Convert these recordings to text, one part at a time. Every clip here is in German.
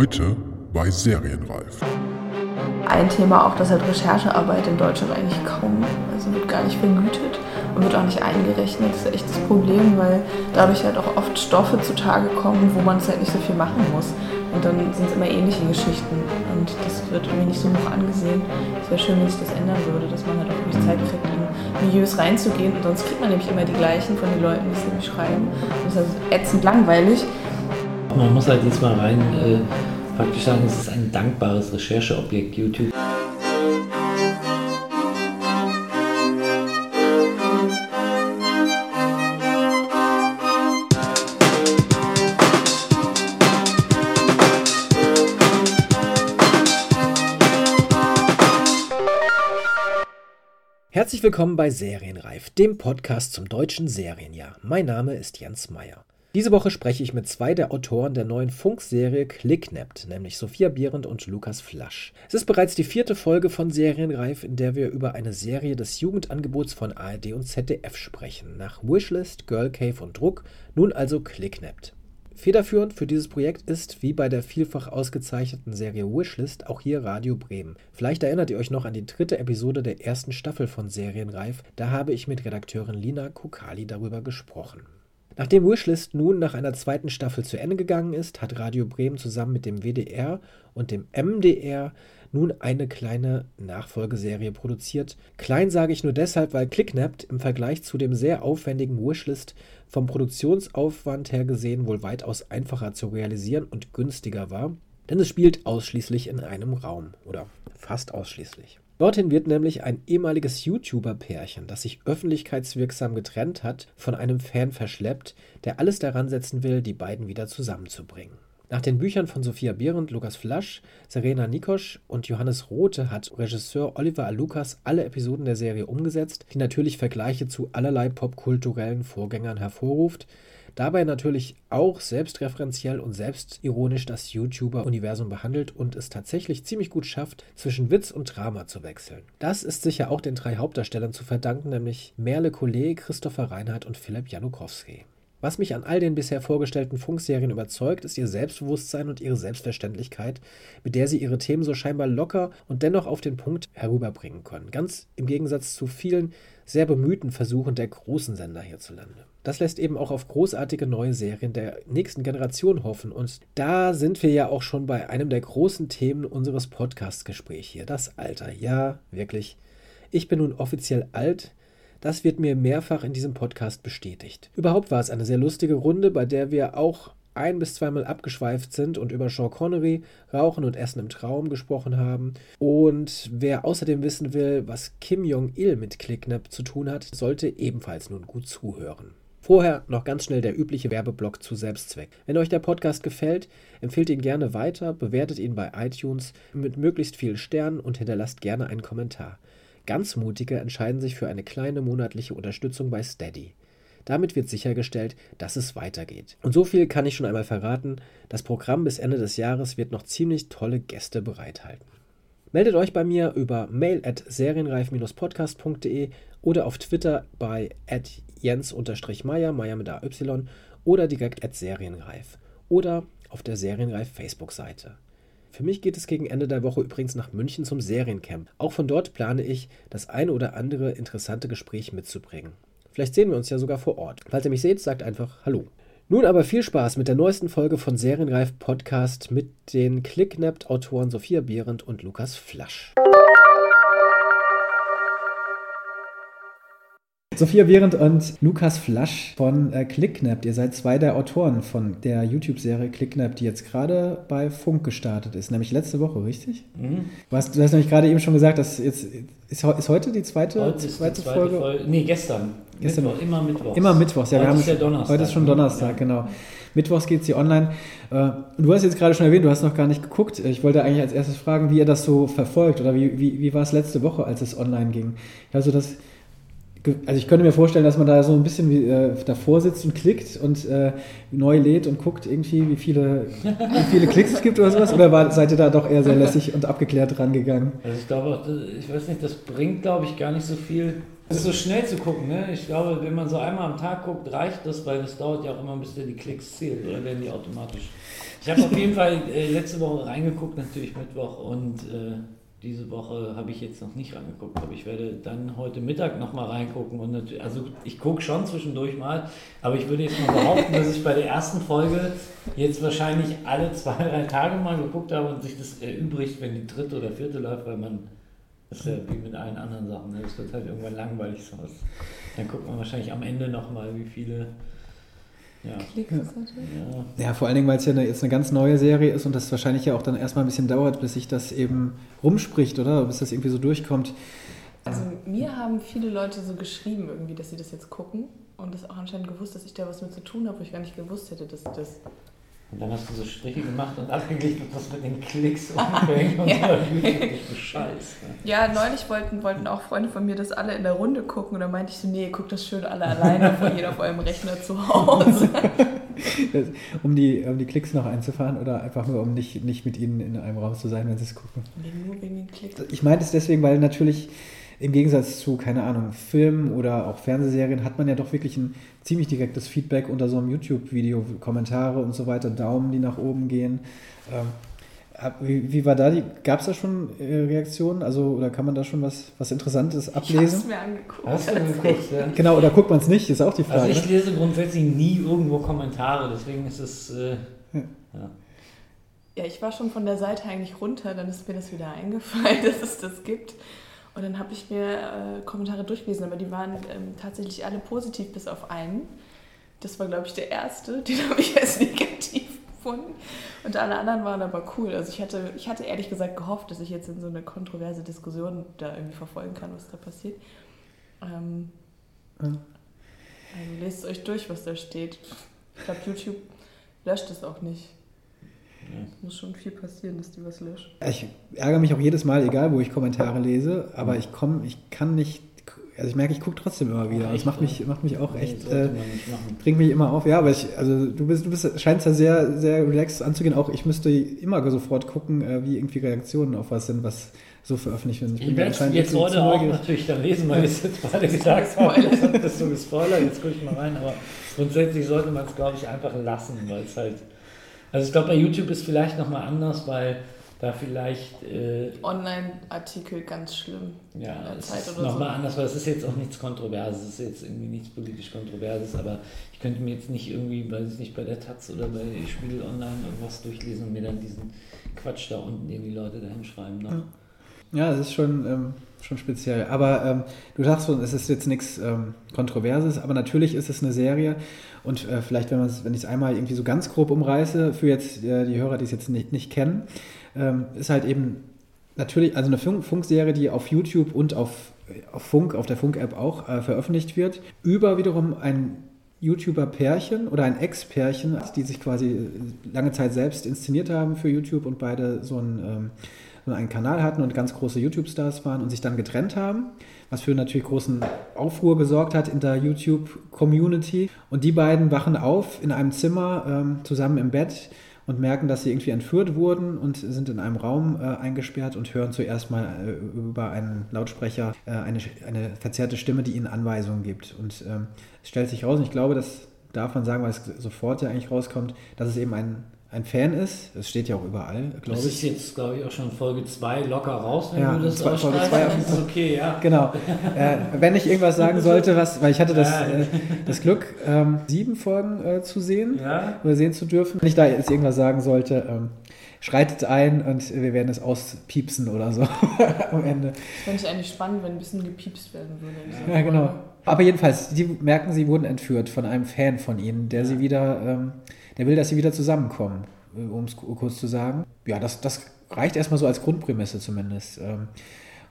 Heute bei Serienreif. Ein Thema auch, dass halt Recherchearbeit in Deutschland eigentlich kaum, also wird gar nicht vergütet und wird auch nicht eingerechnet. Das ist echt das Problem, weil dadurch halt auch oft Stoffe zutage kommen, wo man es halt nicht so viel machen muss. Und dann sind es immer ähnliche Geschichten und das wird irgendwie nicht so hoch angesehen. Es wäre schön, wenn sich das ändern würde, dass man halt auch wirklich Zeit kriegt, in Milieus reinzugehen und sonst kriegt man nämlich immer die gleichen von den Leuten, die es nämlich schreiben. Das ist also ätzend langweilig. Man muss halt jetzt mal rein äh, praktisch sagen, es ist ein dankbares Rechercheobjekt YouTube. Herzlich willkommen bei Serienreif, dem Podcast zum deutschen Serienjahr. Mein Name ist Jens Meyer. Diese Woche spreche ich mit zwei der Autoren der neuen Funkserie Clicknapped, nämlich Sophia Behrendt und Lukas Flasch. Es ist bereits die vierte Folge von Serienreif, in der wir über eine Serie des Jugendangebots von ARD und ZDF sprechen. Nach Wishlist, Girl Cave und Druck, nun also Clicknapped. Federführend für dieses Projekt ist, wie bei der vielfach ausgezeichneten Serie Wishlist, auch hier Radio Bremen. Vielleicht erinnert ihr euch noch an die dritte Episode der ersten Staffel von Serienreif. Da habe ich mit Redakteurin Lina Kokali darüber gesprochen. Nachdem Wishlist nun nach einer zweiten Staffel zu Ende gegangen ist, hat Radio Bremen zusammen mit dem WDR und dem MDR nun eine kleine Nachfolgeserie produziert. Klein sage ich nur deshalb, weil Clicknapped im Vergleich zu dem sehr aufwendigen Wishlist vom Produktionsaufwand her gesehen wohl weitaus einfacher zu realisieren und günstiger war, denn es spielt ausschließlich in einem Raum oder fast ausschließlich. Dorthin wird nämlich ein ehemaliges YouTuber-Pärchen, das sich öffentlichkeitswirksam getrennt hat, von einem Fan verschleppt, der alles daran setzen will, die beiden wieder zusammenzubringen. Nach den Büchern von Sophia Behrendt, Lukas Flasch, Serena Nikosch und Johannes Rote hat Regisseur Oliver Alukas alle Episoden der Serie umgesetzt, die natürlich Vergleiche zu allerlei popkulturellen Vorgängern hervorruft, dabei natürlich auch selbstreferenziell und selbstironisch das YouTuber-Universum behandelt und es tatsächlich ziemlich gut schafft, zwischen Witz und Drama zu wechseln. Das ist sicher auch den drei Hauptdarstellern zu verdanken, nämlich Merle Collet, Christopher Reinhardt und Philipp Janukowski. Was mich an all den bisher vorgestellten Funkserien überzeugt, ist ihr Selbstbewusstsein und ihre Selbstverständlichkeit, mit der sie ihre Themen so scheinbar locker und dennoch auf den Punkt herüberbringen können. Ganz im Gegensatz zu vielen sehr bemühten Versuchen der großen Sender hierzulande. Das lässt eben auch auf großartige neue Serien der nächsten Generation hoffen. Und da sind wir ja auch schon bei einem der großen Themen unseres Podcast-Gesprächs hier, das Alter. Ja, wirklich. Ich bin nun offiziell alt, das wird mir mehrfach in diesem Podcast bestätigt. Überhaupt war es eine sehr lustige Runde, bei der wir auch ein bis zweimal abgeschweift sind und über Sean Connery, Rauchen und Essen im Traum gesprochen haben. Und wer außerdem wissen will, was Kim Jong-il mit Clicknap zu tun hat, sollte ebenfalls nun gut zuhören. Vorher noch ganz schnell der übliche Werbeblock zu Selbstzweck. Wenn euch der Podcast gefällt, empfehlt ihn gerne weiter, bewertet ihn bei iTunes mit möglichst vielen Sternen und hinterlasst gerne einen Kommentar. Ganz mutige entscheiden sich für eine kleine monatliche Unterstützung bei Steady. Damit wird sichergestellt, dass es weitergeht. Und so viel kann ich schon einmal verraten, das Programm bis Ende des Jahres wird noch ziemlich tolle Gäste bereithalten. Meldet euch bei mir über mail at serienreif-podcast.de oder auf Twitter bei jens-meyer, Meyer mit AY oder direkt at serienreif oder auf der Serienreif Facebook-Seite. Für mich geht es gegen Ende der Woche übrigens nach München zum Seriencamp. Auch von dort plane ich, das eine oder andere interessante Gespräch mitzubringen. Vielleicht sehen wir uns ja sogar vor Ort. Falls ihr mich seht, sagt einfach Hallo. Nun aber viel Spaß mit der neuesten Folge von Serienreif Podcast mit den Clicknapped-Autoren Sophia Behrendt und Lukas Flasch. Sophia Behrendt und Lukas Flasch von äh, Clicknap. Ihr seid zwei der Autoren von der YouTube-Serie Clicknap, die jetzt gerade bei Funk gestartet ist, nämlich letzte Woche, richtig? Mhm. Du, hast, du hast nämlich gerade eben schon gesagt, dass jetzt ist, ist heute die zweite, heute zweite, die zweite Folge? Folge? Nee, gestern. Gestern Mittwoch, immer Mittwochs. Immer Mittwochs, ja. Heute ist ja Donnerstag. Heute ist schon Donnerstag, ja. genau. Mittwochs geht sie online. Äh, du hast jetzt gerade schon erwähnt, du hast noch gar nicht geguckt. Ich wollte eigentlich als erstes fragen, wie ihr das so verfolgt oder wie, wie, wie war es letzte Woche, als es online ging? Also das also ich könnte mir vorstellen, dass man da so ein bisschen wie, äh, davor sitzt und klickt und äh, neu lädt und guckt irgendwie, wie viele, wie viele Klicks es gibt oder sowas. Oder war, seid ihr da doch eher sehr lässig und abgeklärt rangegangen? Also ich glaube, ich weiß nicht, das bringt, glaube ich, gar nicht so viel. Es ist so schnell zu gucken, ne? Ich glaube, wenn man so einmal am Tag guckt, reicht das, weil es dauert ja auch immer, bis der die Klicks zählt, oder werden die automatisch? Ich habe auf jeden Fall äh, letzte Woche reingeguckt, natürlich Mittwoch, und äh, diese Woche habe ich jetzt noch nicht reingeguckt, aber ich werde dann heute Mittag nochmal reingucken. Und natürlich, also ich gucke schon zwischendurch mal, aber ich würde jetzt mal behaupten, dass ich bei der ersten Folge jetzt wahrscheinlich alle zwei, drei Tage mal geguckt habe und sich das erübrigt, wenn die dritte oder vierte läuft, weil man das ist ja wie mit allen anderen Sachen. Ne? Das wird halt irgendwann langweilig sowas. Dann guckt man wahrscheinlich am Ende nochmal, wie viele ja. Klicks hatte. Ja. Ja, vor allen Dingen, weil es ja eine, jetzt eine ganz neue Serie ist und das wahrscheinlich ja auch dann erstmal ein bisschen dauert, bis sich das eben rumspricht, oder? Bis das irgendwie so durchkommt. Also mir haben viele Leute so geschrieben irgendwie, dass sie das jetzt gucken und das auch anscheinend gewusst, dass ich da was mit zu tun habe, wo ich gar nicht gewusst hätte, dass das... Und dann hast du so Striche gemacht und abgeglichen, was mit den Klicks umfängt und Ja. so. Scheiß. Ne? Ja, neulich wollten, wollten auch Freunde von mir das alle in der Runde gucken und dann meinte ich so, nee, guckt das schön alle alleine, vor jeder auf eurem Rechner zu Hause. um, die, um die Klicks noch einzufahren oder einfach nur, um nicht, nicht mit ihnen in einem Raum zu sein, wenn sie es gucken. Nee, nur wegen den Klicks. Ich meine es deswegen, weil natürlich im Gegensatz zu, keine Ahnung, Filmen oder auch Fernsehserien hat man ja doch wirklich ein ziemlich direktes Feedback unter so einem YouTube-Video, Kommentare und so weiter, Daumen, die nach oben gehen. Ähm, wie, wie war da die, gab es da schon äh, Reaktionen? Also, oder kann man da schon was, was Interessantes Ich hab's ablesen? mir angeguckt. Hast du geguckt, ja? Genau, oder guckt man es nicht, ist auch die Frage. Also ich lese grundsätzlich nie irgendwo Kommentare, deswegen ist es. Äh, ja. Ja, ich war schon von der Seite eigentlich runter, dann ist mir das wieder eingefallen, dass es das gibt. Und dann habe ich mir äh, Kommentare durchgelesen, aber die waren ähm, tatsächlich alle positiv, bis auf einen. Das war, glaube ich, der erste, den habe ich als negativ gefunden. Und alle anderen waren aber cool. Also ich hatte, ich hatte ehrlich gesagt gehofft, dass ich jetzt in so eine kontroverse Diskussion da irgendwie verfolgen kann, was da passiert. Ähm, Ja. also lest euch durch, was da steht. Ich glaube, YouTube löscht es auch nicht. Es muss schon viel passieren, dass die was löschen. Ich ärgere mich auch jedes Mal, egal wo ich Kommentare lese, aber ich komme, ich kann nicht, also ich merke, ich gucke trotzdem immer wieder. Das macht mich, ja? macht mich auch Nee, echt, äh, bringt mich immer auf. Ja, aber ich, also du bist, du bist, scheinst da sehr, sehr relaxed anzugehen. Auch ich müsste immer sofort gucken, äh, wie irgendwie Reaktionen auf was sind, was so veröffentlicht wird. Ich bin werde jetzt heute auch neugierig. natürlich dann lesen, weil ich es jetzt gerade gesagt habe. Jetzt hat das so gespoilert, jetzt gucke ich mal rein. Aber grundsätzlich sollte man es, glaube ich, einfach lassen, weil es halt. Also ich glaube, bei YouTube ist vielleicht nochmal anders, weil da vielleicht. Äh, Online-Artikel ganz schlimm. in Ja, der Zeit ist oder nochmal so. anders, weil es ist jetzt auch nichts Kontroverses, es ist jetzt irgendwie nichts politisch Kontroverses, aber ich könnte mir jetzt nicht irgendwie, weiß ich nicht, bei der Taz oder bei Spiegel Online irgendwas durchlesen und mir dann diesen Quatsch da unten, den die Leute da hinschreiben. Ne? Ja. Ja, es ist schon, ähm, schon speziell. Aber ähm, du sagst schon, es ist jetzt nichts ähm, Kontroverses, aber natürlich ist es eine Serie. Und äh, vielleicht, wenn, wenn ich es einmal irgendwie so ganz grob umreiße, für jetzt äh, die Hörer, die es jetzt nicht, nicht kennen, ähm, ist halt eben natürlich, also eine Funk Funkserie, die auf YouTube und auf, auf Funk, auf der Funk-App auch äh, veröffentlicht wird, über wiederum ein YouTuber-Pärchen oder ein Ex-Pärchen, die sich quasi äh, lange Zeit selbst inszeniert haben für YouTube und beide so einen, ähm, so einen Kanal hatten und ganz große YouTube-Stars waren und sich dann getrennt haben, was für natürlich großen Aufruhr gesorgt hat in der YouTube-Community. Und die beiden wachen auf in einem Zimmer ähm, zusammen im Bett und merken, dass sie irgendwie entführt wurden und sind in einem Raum äh, eingesperrt und hören zuerst mal äh, über einen Lautsprecher äh, eine, eine verzerrte Stimme, die ihnen Anweisungen gibt. Und ähm, es stellt sich raus, und ich glaube, das darf man sagen, weil es sofort ja eigentlich rauskommt, dass es eben ein, ein Fan ist. Es steht ja auch überall, glaube Das ist ich. jetzt, glaube ich, auch schon Folge 2 locker raus, wenn Ja, du das zwei- Folge zwei auf ist okay, ja. Genau. Äh, wenn ich irgendwas sagen sollte, was, weil ich hatte das, Ja. äh, das Glück, ähm, sieben Folgen äh, zu sehen Ja, oder sehen zu dürfen. Wenn ich da jetzt irgendwas sagen sollte, ähm, schreitet ein und wir werden es auspiepsen oder so am Ende. Fände ich eigentlich spannend, wenn ein bisschen gepiepst werden würde. Ja, genau. Aber jedenfalls, die merken, sie wurden entführt von einem Fan von ihnen, der sie wieder, ähm, der will, dass sie wieder zusammenkommen, um es kurz zu sagen. Ja, das, das reicht erstmal so als Grundprämisse zumindest. Ähm,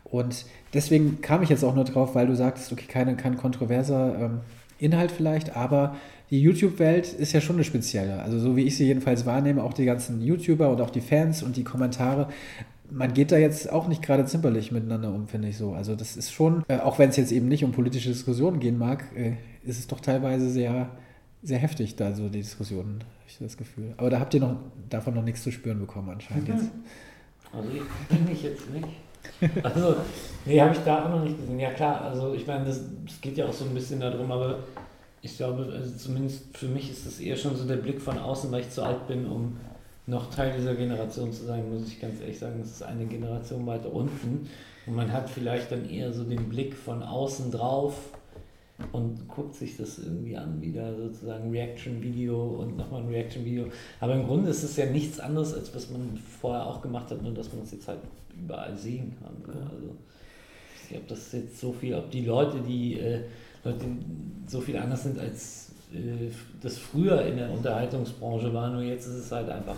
und deswegen kam ich jetzt auch nur drauf, weil du sagtest, okay, keine, kein kontroverser ähm, Inhalt vielleicht, aber die YouTube-Welt ist ja schon eine spezielle. Also so wie ich sie jedenfalls wahrnehme, auch die ganzen YouTuber und auch die Fans und die Kommentare, man geht da jetzt auch nicht gerade zimperlich miteinander um, finde ich so. Also das ist schon, äh, auch wenn es jetzt eben nicht um politische Diskussionen gehen mag, äh, ist es doch teilweise sehr, sehr heftig da so die Diskussionen, habe ich das Gefühl. Aber da habt ihr noch davon noch nichts zu spüren bekommen anscheinend jetzt. also ich bin ich jetzt nicht. Also, nee, habe ich da auch noch nicht gesehen. Ja klar, also ich meine, das, das geht ja auch so ein bisschen darum, aber ich glaube, also zumindest für mich ist das eher schon so der Blick von außen, weil ich zu alt bin, um noch Teil dieser Generation zu sein, muss ich ganz ehrlich sagen, das ist eine Generation weiter unten. Und man hat vielleicht dann eher so den Blick von außen drauf und guckt sich das irgendwie an, wieder sozusagen Reaction-Video und nochmal ein Reaction-Video. Aber im Grunde ist es ja nichts anderes, als was man vorher auch gemacht hat, nur dass man es jetzt halt überall sehen kann. Also, ich ob das jetzt so viel, ob die Leute, die äh, Leute so viel anders sind, als äh, das früher in der Unterhaltungsbranche war, nur jetzt ist es halt einfach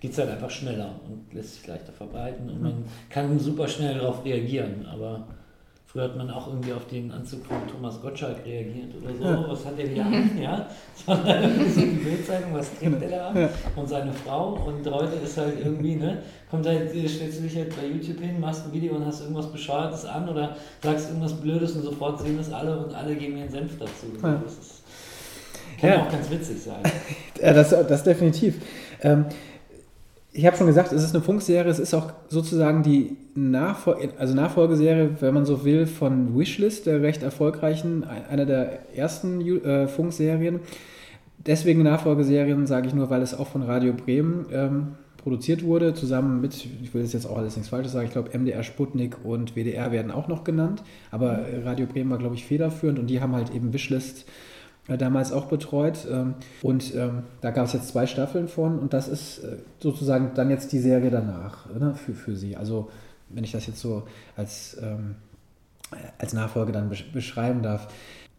geht es halt einfach schneller und lässt sich leichter verbreiten und man kann super schnell darauf reagieren. Aber früher hat man auch irgendwie auf den Anzug von Thomas Gottschalk reagiert oder so. Was hat der wieder an? Ja, dann irgendwie so die Bildzeitung, was trägt der da an? Und seine Frau. Und heute ist halt irgendwie, ne, kommt halt, stellst du dich halt bei YouTube hin, machst ein Video und hast irgendwas Bescheuertes an oder sagst irgendwas Blödes und sofort sehen das alle und alle geben ihren Senf dazu. Ja. Das ist, kann ja. auch ganz witzig sein. ja, das, das definitiv. Ähm, ich habe schon gesagt, es ist eine Funkserie, es ist auch sozusagen die Nachfol also Nachfolgeserie, wenn man so will, von Wishlist, der recht erfolgreichen, einer der ersten äh, Funkserien. Deswegen Nachfolgeserien, sage ich nur, weil es auch von Radio Bremen ähm, produziert wurde, zusammen mit, ich will jetzt auch alles nichts Falsches sagen, ich glaube MDR Sputnik und WDR werden auch noch genannt, aber Radio Bremen war, glaube ich, federführend und die haben halt eben Wishlist äh, damals auch betreut. Ähm, und ähm, da gab es jetzt zwei Staffeln von und das ist äh, sozusagen dann jetzt die Serie danach ne, für, für sie. Also wenn ich das jetzt so als, ähm, als Nachfolge dann beschreiben darf.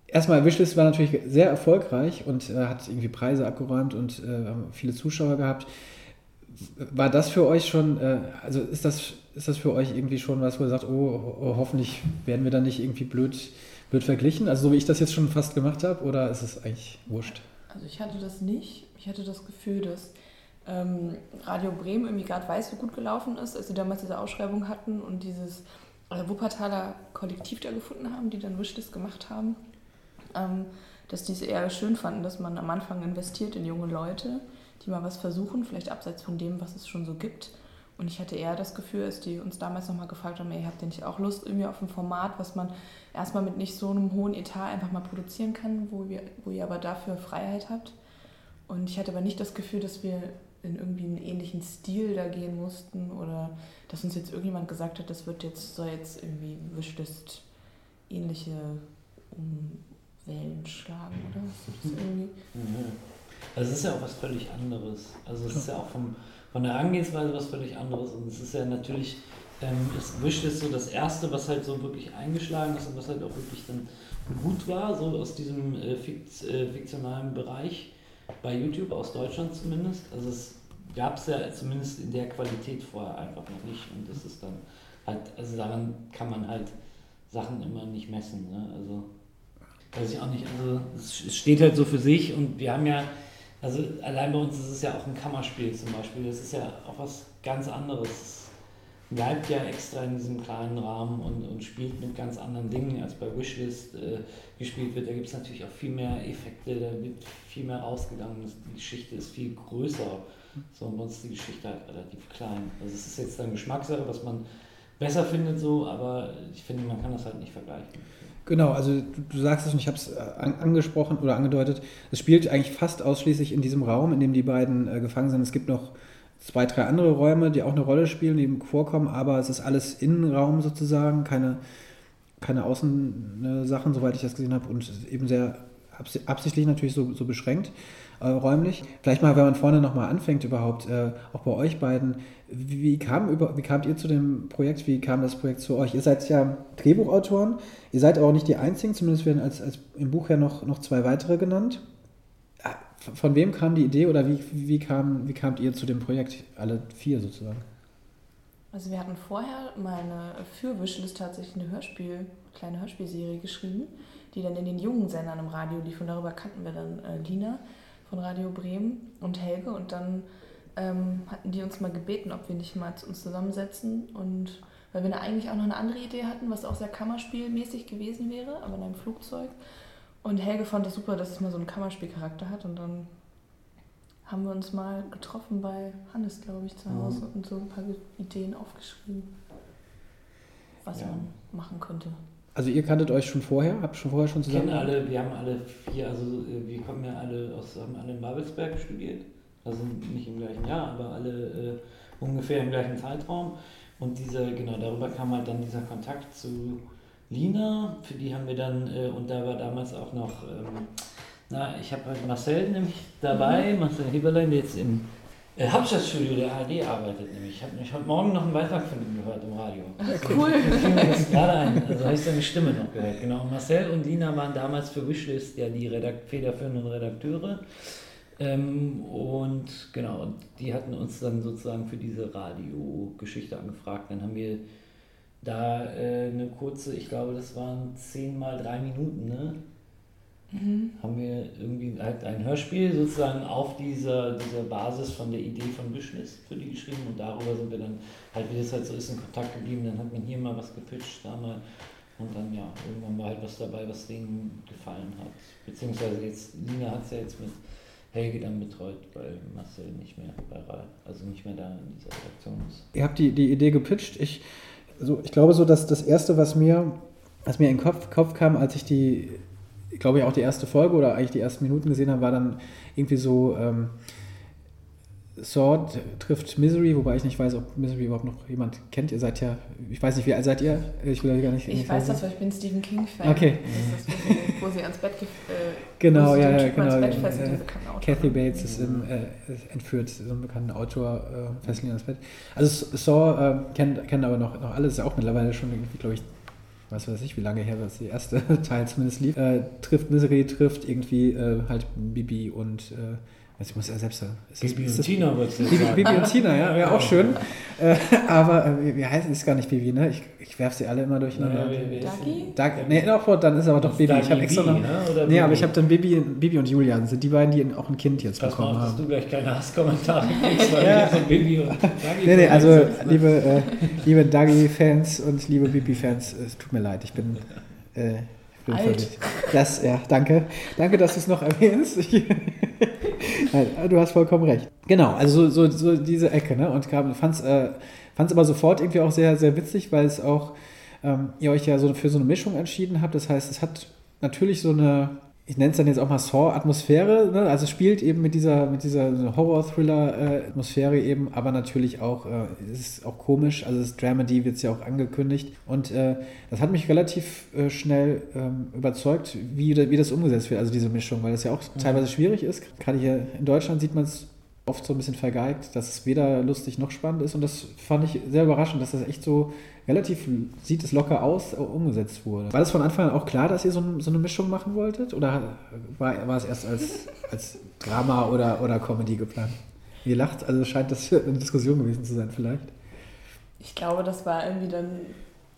Erstmal, Wishlist war natürlich sehr erfolgreich und äh, hat irgendwie Preise abgeräumt und äh, viele Zuschauer gehabt. War das für euch schon, äh, also ist das, ist das für euch irgendwie schon was, wo ihr sagt, oh hoffentlich werden wir dann nicht irgendwie blöd wird verglichen? Also so wie ich das jetzt schon fast gemacht habe, oder ist es eigentlich wurscht? Also ich hatte das nicht. Ich hatte das Gefühl, dass ähm, Radio Bremen irgendwie gerade weiß, wie gut gelaufen ist, als sie damals diese Ausschreibung hatten und dieses äh, Wuppertaler Kollektiv da gefunden haben, die dann Wishlist gemacht haben, ähm, dass die es eher schön fanden, dass man am Anfang investiert in junge Leute, die mal was versuchen, vielleicht abseits von dem, was es schon so gibt. Und ich hatte eher das Gefühl, als die uns damals nochmal gefragt haben, ey, habt ihr nicht auch Lust irgendwie auf ein Format, was man erstmal mit nicht so einem hohen Etat einfach mal produzieren kann, wo, wir, wo ihr aber dafür Freiheit habt. Und ich hatte aber nicht das Gefühl, dass wir in irgendwie einen ähnlichen Stil da gehen mussten oder dass uns jetzt irgendjemand gesagt hat, das wird jetzt, soll jetzt irgendwie Wishlist ähnliche Wellen schlagen oder was irgendwie. Mhm. Also es ist ja auch was völlig anderes. Also es ist ja auch vom, von der Herangehensweise was völlig anderes und es ist ja natürlich ähm, ist Wishlist so das erste, was halt so wirklich eingeschlagen ist und was halt auch wirklich dann gut war, so aus diesem äh, Fikt, äh, fiktionalen Bereich, bei YouTube, aus Deutschland zumindest. Also es gab es ja zumindest in der Qualität vorher einfach noch nicht und das ist dann halt, also daran kann man halt Sachen immer nicht messen. Ne? Also weiß ich auch nicht, also es steht halt so für sich und wir haben ja, also allein bei uns ist es ja auch ein Kammerspiel zum Beispiel, das ist ja auch was ganz anderes bleibt ja extra in diesem kleinen Rahmen und, und spielt mit ganz anderen Dingen, als bei Wishlist äh, gespielt wird. Da gibt es natürlich auch viel mehr Effekte, da wird viel mehr rausgegangen. Die Geschichte ist viel größer. So, und sonst ist die Geschichte halt relativ klein. Also es ist jetzt eine Geschmackssache, was man besser findet so, aber ich finde, man kann das halt nicht vergleichen. Genau, also du, du sagst es und ich habe es äh, an, angesprochen oder angedeutet, es spielt eigentlich fast ausschließlich in diesem Raum, in dem die beiden äh, gefangen sind. Es gibt noch zwei, drei andere Räume, die auch eine Rolle spielen, die eben vorkommen, aber es ist alles Innenraum sozusagen, keine, keine Außensachen, soweit ich das gesehen habe, und eben sehr absichtlich natürlich so, so beschränkt äh, räumlich. Vielleicht mal, wenn man vorne nochmal anfängt überhaupt, äh, auch bei euch beiden, wie, kam wie kamt ihr zu dem Projekt, wie kam das Projekt zu euch? Ihr seid ja Drehbuchautoren, ihr seid aber auch nicht die Einzigen, zumindest werden als, als im Buch ja noch, noch zwei weitere genannt. Von wem kam die Idee oder wie, wie, kam, wie kamt ihr zu dem Projekt, alle vier sozusagen? Also wir hatten vorher mal eine für Wishlist tatsächlich eine Hörspiel, kleine Hörspielserie geschrieben, die dann in den jungen Sendern im Radio lief und darüber kannten wir dann äh, Lina von Radio Bremen und Helge und dann ähm, hatten die uns mal gebeten, ob wir nicht mal uns zusammensetzen und weil wir eigentlich auch noch eine andere Idee hatten, was auch sehr Kammerspielmäßig gewesen wäre, aber in einem Flugzeug. Und Helge fand es das super, dass es mal so einen Kammerspielcharakter hat. Und dann haben wir uns mal getroffen bei Hannes, glaube ich, zu Hause mhm. und so ein paar Ideen aufgeschrieben. was Ja. man machen könnte. Also ihr kanntet euch schon vorher? Habt schon vorher schon zusammen? kennen alle, wir haben alle vier, also äh, wir kommen ja alle aus, haben alle in Babelsberg studiert. Also nicht im gleichen Jahr, aber alle äh, ungefähr im gleichen Zeitraum. Und dieser, genau, darüber kam halt dann dieser Kontakt zu Lina, für die haben wir dann, äh, und da war damals auch noch, ähm, na, ich habe halt Marcel nämlich dabei, Marcel Heberlein, der jetzt im äh, Hauptstadtstudio der ARD arbeitet nämlich. Ich habe ich heute Morgen noch einen Beitrag von ihm gehört im Radio. Cool. Das fiel mir jetzt gerade ein, also habe ich seine Stimme noch gehört. Genau, Marcel und Lina waren damals für Wishlist ja die Redakt federführenden Redakteure. Ähm, und genau, und die hatten uns dann sozusagen für diese Radiogeschichte angefragt. Dann haben wir da äh, eine kurze, ich glaube, das waren 10 mal 3 Minuten, ne? Haben wir irgendwie halt ein Hörspiel sozusagen auf dieser, dieser Basis von der Idee von Wishlist für die geschrieben und darüber sind wir dann halt, wie das halt so ist, in Kontakt geblieben. Dann hat man hier mal was gepitcht, da mal und dann ja, irgendwann war halt was dabei, was denen gefallen hat. Beziehungsweise jetzt, Lina hat es ja jetzt mit Helge dann betreut, weil Marcel nicht mehr bei also nicht mehr da in dieser Redaktion ist. Ihr habt die, die Idee gepitcht. Ich, so, ich glaube so, dass das Erste, was mir, was mir in den Kopf, Kopf kam, als ich die, ich glaube ich auch die erste Folge oder eigentlich die ersten Minuten gesehen habe, war dann irgendwie so ähm, Sword trifft Misery, wobei ich nicht weiß, ob Misery überhaupt noch jemand kennt. Ihr seid ja, ich weiß nicht, wie alt seid ihr? Ich will gar nicht. Ich weiß das, weil ich bin Stephen King-Fan. Okay. Das ist das, wo sie, ans Bett äh, Genau, ja, ans genau. Bett Äh. Kathy Bates ist im, äh, entführt, so einen bekannten Autor, äh, fesseln ihn ans Bett. Also Saw äh, kennen, kennen aber noch, noch alle, ist ja auch mittlerweile schon irgendwie, glaube ich, weiß weiß ich, wie lange her das der erste Teil zumindest lief. Äh, trifft Misery, trifft irgendwie äh, halt Bibi und äh, also ich muss ja selbst sagen. ist das- Bibi und Tina würdest du jetzt Bibi, sagen. Bibi und Tina, ja, wäre auch schön. Äh, aber äh, wie, wie heißt es gar nicht Bibi, ne? Ich, ich werfe sie alle immer durcheinander. Ist Dagi? Da, nee, doch, dann ist aber doch Bibi. Ich habe Dagi extra noch. ne? Nee, aber Bibi? ich habe dann Bibi, Bibi und Julian, sind die beiden, die auch ein Kind jetzt Pass mal bekommen auf, dass haben. du gleich keine Hasskommentare kriegst, weil Ja. wir so Baby und Dagi Nee, nee, also ne? liebe, äh, liebe Dagi-Fans und liebe Bibi-Fans, es tut mir leid, ich bin, äh, bin Alt. Das, ja, danke. Danke, dass du es noch erwähnst. Ich, du hast vollkommen recht. Genau, also so, so, so diese Ecke, ne? Und fand es äh, fand's aber sofort irgendwie auch sehr, sehr witzig, weil es auch, ähm, ihr euch ja so für so eine Mischung entschieden habt. Das heißt, es hat natürlich so eine, ich nenne es dann jetzt auch mal Saw-Atmosphäre, ne? also es spielt eben mit dieser, mit dieser Horror-Thriller-Atmosphäre eben, aber natürlich auch, äh, es ist auch komisch, also das Dramedy wird es ja auch angekündigt und äh, das hat mich relativ äh, schnell ähm, überzeugt, wie, wie das umgesetzt wird, also diese Mischung, weil das ja auch teilweise schwierig ist. Gerade hier in Deutschland sieht man es oft so ein bisschen vergeigt, dass es weder lustig noch spannend ist und das fand ich sehr überraschend, dass das echt so relativ, sieht es locker aus, äh, umgesetzt wurde. War das von Anfang an auch klar, dass ihr so, so eine Mischung machen wolltet oder war, war es erst als, als Drama oder, oder Comedy geplant? Ihr lacht, also scheint das eine Diskussion gewesen zu sein vielleicht. Ich glaube, das war irgendwie dann.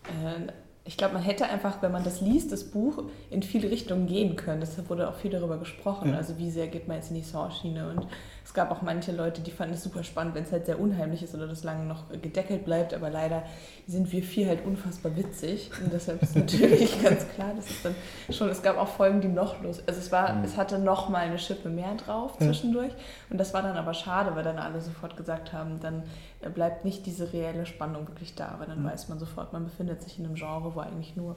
Äh, ich glaube, man hätte einfach, wenn man das liest, das Buch, in viele Richtungen gehen können. Deshalb wurde auch viel darüber gesprochen. Ja. Also, wie sehr geht man jetzt in die Saw-Schiene? Und es gab auch manche Leute, die fanden es super spannend, wenn es halt sehr unheimlich ist oder das lange noch gedeckelt bleibt. Aber leider sind wir vier halt unfassbar witzig. Und deshalb ist natürlich ganz klar, dass es dann schon. Es gab auch Folgen, die noch los. Also, es, war, es hatte noch mal eine Schippe mehr drauf Ja. zwischendurch. Und das war dann aber schade, weil dann alle sofort gesagt haben, dann bleibt nicht diese reelle Spannung wirklich da, weil dann Mhm. weiß man sofort, man befindet sich in einem Genre, wo eigentlich nur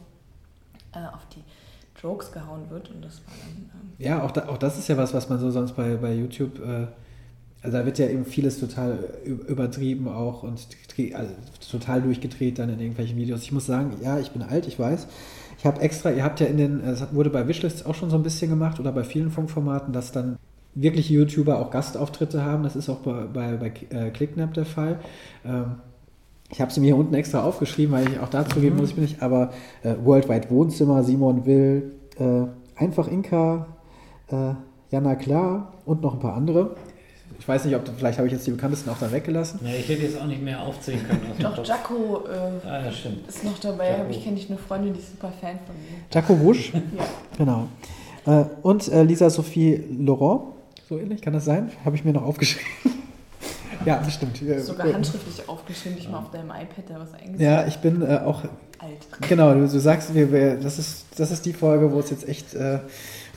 äh, auf die Jokes gehauen wird und das war dann ähm, Ja, auch, da, auch das ist ja was, was man so sonst bei, bei YouTube, äh, also da wird ja eben vieles total übertrieben auch und also total durchgedreht dann in irgendwelchen Videos. Ich muss sagen, ja, ich bin alt, ich weiß. Ich habe extra, ihr habt ja in den, es wurde bei Wishlists auch schon so ein bisschen gemacht oder bei vielen Funkformaten, dass dann wirklich YouTuber auch Gastauftritte haben. Das ist auch bei, bei, bei äh, ClickNap der Fall. Ähm, ich habe sie mir hier unten extra aufgeschrieben, weil ich auch dazu geben muss, ich bin nicht, aber äh, Worldwide Wohnzimmer, Simon Will, äh, Einfach Inka, äh, Jana Klar und noch ein paar andere. Ich weiß nicht, ob vielleicht habe ich jetzt die bekanntesten auch da weggelassen. Ja, ich hätte jetzt auch nicht mehr aufzählen können. Doch. Jaco äh, Ah, ist noch dabei, Jaco. habe ich kenne ich eine Freundin, die ist super Fan von mir. Jaco Wusch, Ja. genau. Äh, und äh, Lisa Sophie Laurent, so ähnlich, kann das sein? Habe ich mir noch aufgeschrieben. Ja, bestimmt. Äh, Sogar handschriftlich aufgeschrieben, nicht mal auf deinem iPad da was eingesetzt. Ja, ich bin äh, auch Alt. Genau, du, du sagst, wir, wir, das ist das ist die Folge, wo es jetzt echt äh,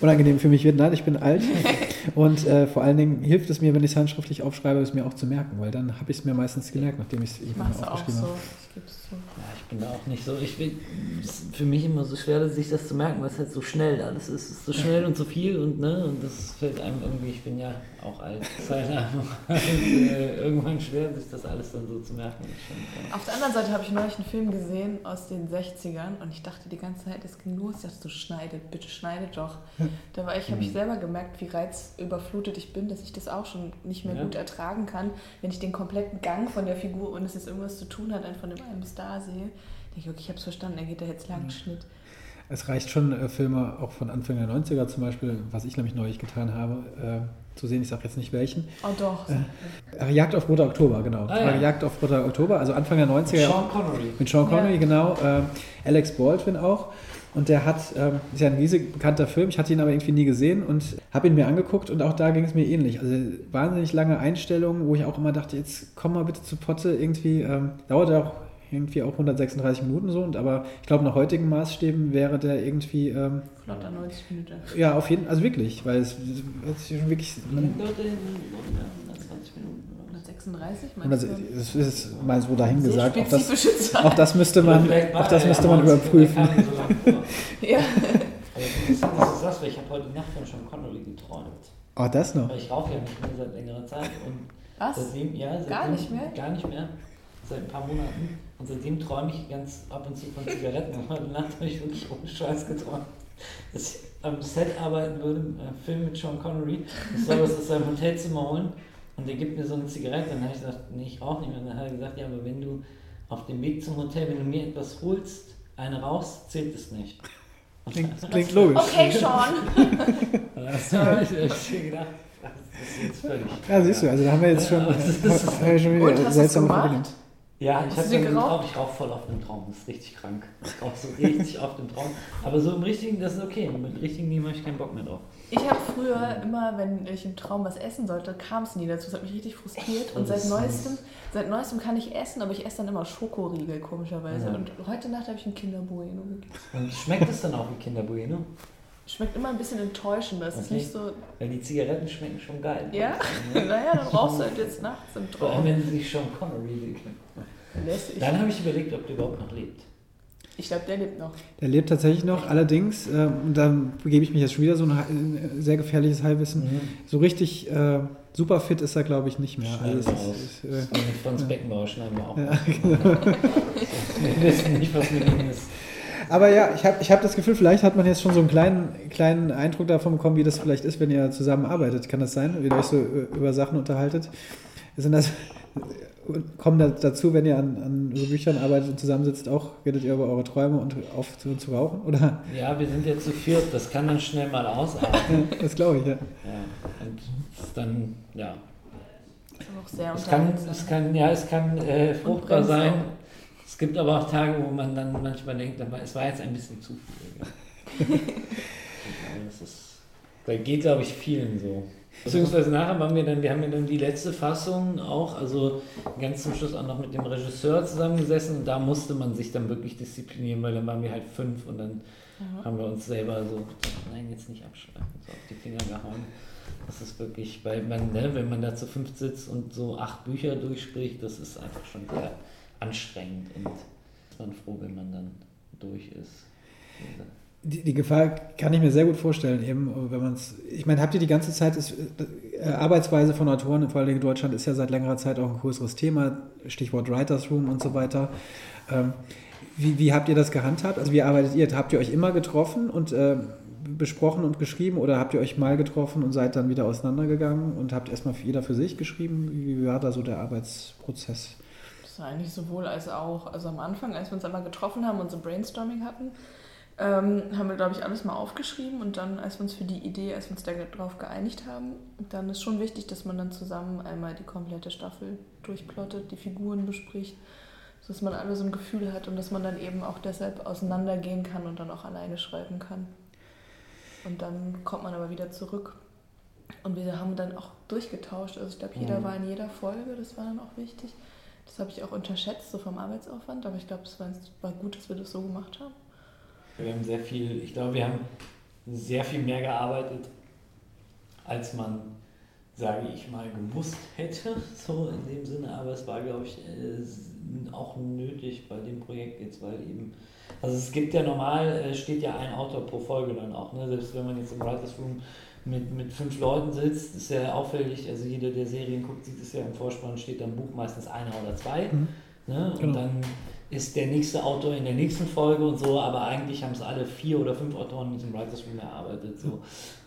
unangenehm für mich wird. Nein, ich bin alt. Und äh, vor allen Dingen hilft es mir, wenn ich es handschriftlich aufschreibe, es mir auch zu merken, weil dann habe ich es mir meistens gemerkt, nachdem ich es auch aufgeschrieben so. habe. Ich geb's zu. Ja, ich bin da auch nicht so. Ich bin, es ist für mich immer so schwer, sich das zu merken, weil es halt so schnell alles ist. Es ist so schnell und so viel und ne, und das fällt einem irgendwie, ich bin ja auch alt, es einem äh, irgendwann schwer, sich das alles dann so zu merken. Auf der anderen Seite habe ich neulich einen Film gesehen aus den 60ern und ich dachte die ganze Zeit, es ging los. Ich dachte, du schneidet, bitte schneidet doch. Da war ich, habe ich selber gemerkt, wie reizüberflutet ich bin, dass ich das auch schon nicht mehr Ja. gut ertragen kann, wenn ich den kompletten Gang von der Figur und es jetzt irgendwas zu tun hat, dann von dem einen Star sehe. Denke ich, okay, ich habe es verstanden, er geht da jetzt lang einen Schnitt. Es reicht schon, äh, Filme auch von Anfang der 90er zum Beispiel, was ich nämlich neulich getan habe, äh, zu sehen. Ich sage jetzt nicht welchen. Oh doch. Äh, Jagd auf Roter Oktober, genau. Ah, ja. Jagd auf Roter Oktober, also Anfang der 90er. Sean Connery. Mit Sean Connery, Ja. genau. Ähm, Alex Baldwin auch. Und der hat, ähm, ist ja ein riesig bekannter Film, ich hatte ihn aber irgendwie nie gesehen und habe ihn mir angeguckt und auch da ging es mir ähnlich. Also wahnsinnig lange Einstellungen, wo ich auch immer dachte, jetzt komm mal bitte zu Potte, irgendwie, ähm, dauert auch irgendwie auch 136 Minuten so, und aber ich glaube, nach heutigen Maßstäben wäre der irgendwie, ähm, Flotter 90 Minuten. ja, auf jeden also wirklich, weil es, es ist schon wirklich? Ja, 120 Minuten oder was? 136? und Meinst das, du? es ist mal so dahin Sehr gesagt, auch das, auch das müsste man, auch das müsste man 90 und überprüfen. Ja. Aber du sagst, ich habe heute Nacht von Sean Connery geträumt. Oh, das noch. Weil ich rauche ja nicht mehr seit längerer Zeit und Was? seitdem, ja, seitdem, Gar nicht mehr? Gar nicht mehr. Seit ein paar Monaten. Und seitdem träume ich ganz ab und zu von Zigaretten. Und heute Nacht habe ich wirklich ohne Scheiß geträumt. Dass ich am Set arbeiten würde, einen Film mit Sean Connery. Ich soll was aus seinem Hotelzimmer holen. Und der gibt mir so eine Zigarette. Und dann habe ich gesagt, nee, ich rauche nicht mehr. Und dann hat er gesagt, ja, aber wenn du auf dem Weg zum Hotel, wenn du mir etwas holst, eine rauchst, zählt es nicht. Klingt, klingt logisch. Okay, Sean. das habe ich echt gedacht. Das ist jetzt völlig. Ja, siehst du, also da haben wir jetzt schon, Ja, das ist- haben wir schon wieder Und, hast du es seltsame gemacht? Verbindung. Ja, ich habe geraucht? geraucht. Ich rauche voll auf dem Traum. Das ist richtig krank. Ich rauche so richtig auf dem Traum. Aber so im richtigen, das ist okay. Mit richtigen Nehmen habe ich keinen Bock mehr drauf. Ich habe früher immer, wenn ich im Traum was essen sollte, kam es nie dazu. Das hat mich richtig frustriert. Und seit neuestem, seit neuestem kann ich essen, aber ich esse dann immer Schokoriegel, komischerweise. Ja. Und heute Nacht habe ich ein Kinderbueno gegessen. Und schmeckt es dann auch wie Kinder Bueno? Schmeckt immer ein bisschen enttäuschender. Es ist Okay. nicht so, Weil die Zigaretten schmecken schon geil. ja, Ja. naja, dann rauchst du halt jetzt nachts im Vor allem, Traum. wenn sie sich schon Connery. Lässig. Dann habe ich überlegt, ob der überhaupt noch lebt. Ich glaube, der lebt noch. Der lebt tatsächlich noch, allerdings, äh, und dann begebe ich mich jetzt schon wieder so ein äh, sehr gefährliches Halbwissen, so richtig äh, super fit ist er, glaube ich, nicht mehr. Schneiden Also wir aus. ist, äh, Franz Beckenbauer schneiden wir auch. Ja, raus. wir wissen nicht, was mit ihm ist. Aber ja, ich habe ich hab das Gefühl, vielleicht hat man jetzt schon so einen kleinen, kleinen Eindruck davon bekommen, wie das vielleicht ist, wenn ihr zusammenarbeitet. Kann das sein, wie ihr euch so äh, über Sachen unterhaltet? Sind das, kommen da dazu, wenn ihr an, an so Büchern arbeitet und zusammensitzt, auch redet ihr über eure Träume und auf zu, zu rauchen? Oder? Ja, wir sind jetzt zu viert. Das kann dann schnell mal ausarten. Das glaube ich, ja. Ja, und es ist dann, ja. Auch sehr Es kann, es kann, ja, es kann äh, fruchtbar sein. Es gibt aber auch Tage, wo man dann manchmal denkt, aber es war jetzt ein bisschen zu viel. Ja. das ist, da geht, glaube ich, vielen so. Beziehungsweise nachher waren wir dann, wir haben ja dann die letzte Fassung auch, also ganz zum Schluss auch noch mit dem Regisseur zusammengesessen und da musste man sich dann wirklich disziplinieren, weil dann waren wir halt fünf und dann haben wir uns selber so, nein, jetzt nicht abschlagen, so auf die Finger gehauen. Das ist wirklich, weil man, ne, wenn man da zu fünf sitzt und so acht Bücher durchspricht, das ist einfach schon sehr anstrengend und ist man froh, wenn man dann durch ist. Die, die Gefahr kann ich mir sehr gut vorstellen, eben, wenn man es. Ich meine, habt ihr die ganze Zeit, ist, äh, Arbeitsweise von Autoren, vor allem in Deutschland, ist ja seit längerer Zeit auch ein größeres Thema, Stichwort Writers Room und so weiter. Ähm, wie, wie habt ihr das gehandhabt? Also, wie arbeitet ihr? Habt ihr euch immer getroffen und äh, besprochen und geschrieben oder habt ihr euch mal getroffen und seid dann wieder auseinandergegangen und habt erstmal jeder für sich geschrieben? Wie war da so der Arbeitsprozess? Das war eigentlich sowohl als auch. Also am Anfang, als wir uns einmal getroffen haben und so Brainstorming hatten, ähm, haben wir, glaube ich, alles mal aufgeschrieben und dann, als wir uns für die Idee, als wir uns darauf geeinigt haben, dann ist schon wichtig, dass man dann zusammen einmal die komplette Staffel durchplottet, die Figuren bespricht, sodass man alle so ein Gefühl hat und dass man dann eben auch deshalb auseinandergehen kann und dann auch alleine schreiben kann. Und dann kommt man aber wieder zurück. Und wir haben dann auch durchgetauscht. Also ich glaube, jeder Mhm. war in jeder Folge, das war dann auch wichtig. Das habe ich auch unterschätzt, so vom Arbeitsaufwand, aber ich glaube, es war, war gut, dass wir das so gemacht haben. Wir haben sehr viel, ich glaube, wir haben sehr viel mehr gearbeitet, als man, sage ich mal, gewusst hätte, so in dem Sinne. Aber es war, glaube ich, äh, auch nötig bei dem Projekt jetzt, weil eben, also es gibt ja normal, äh, steht ja ein Autor pro Folge dann auch, ne? selbst wenn man jetzt im Writers Room mit, mit fünf Leuten sitzt, ist ja auffällig, also jeder, der Serien guckt, sieht es ja im Vorspann, steht am Buch meistens einer oder zwei. Mhm. Ne? Und genau. dann ist der nächste Autor in der nächsten Folge und so, aber eigentlich haben es alle vier oder fünf Autoren in diesem Writers Room erarbeitet. So.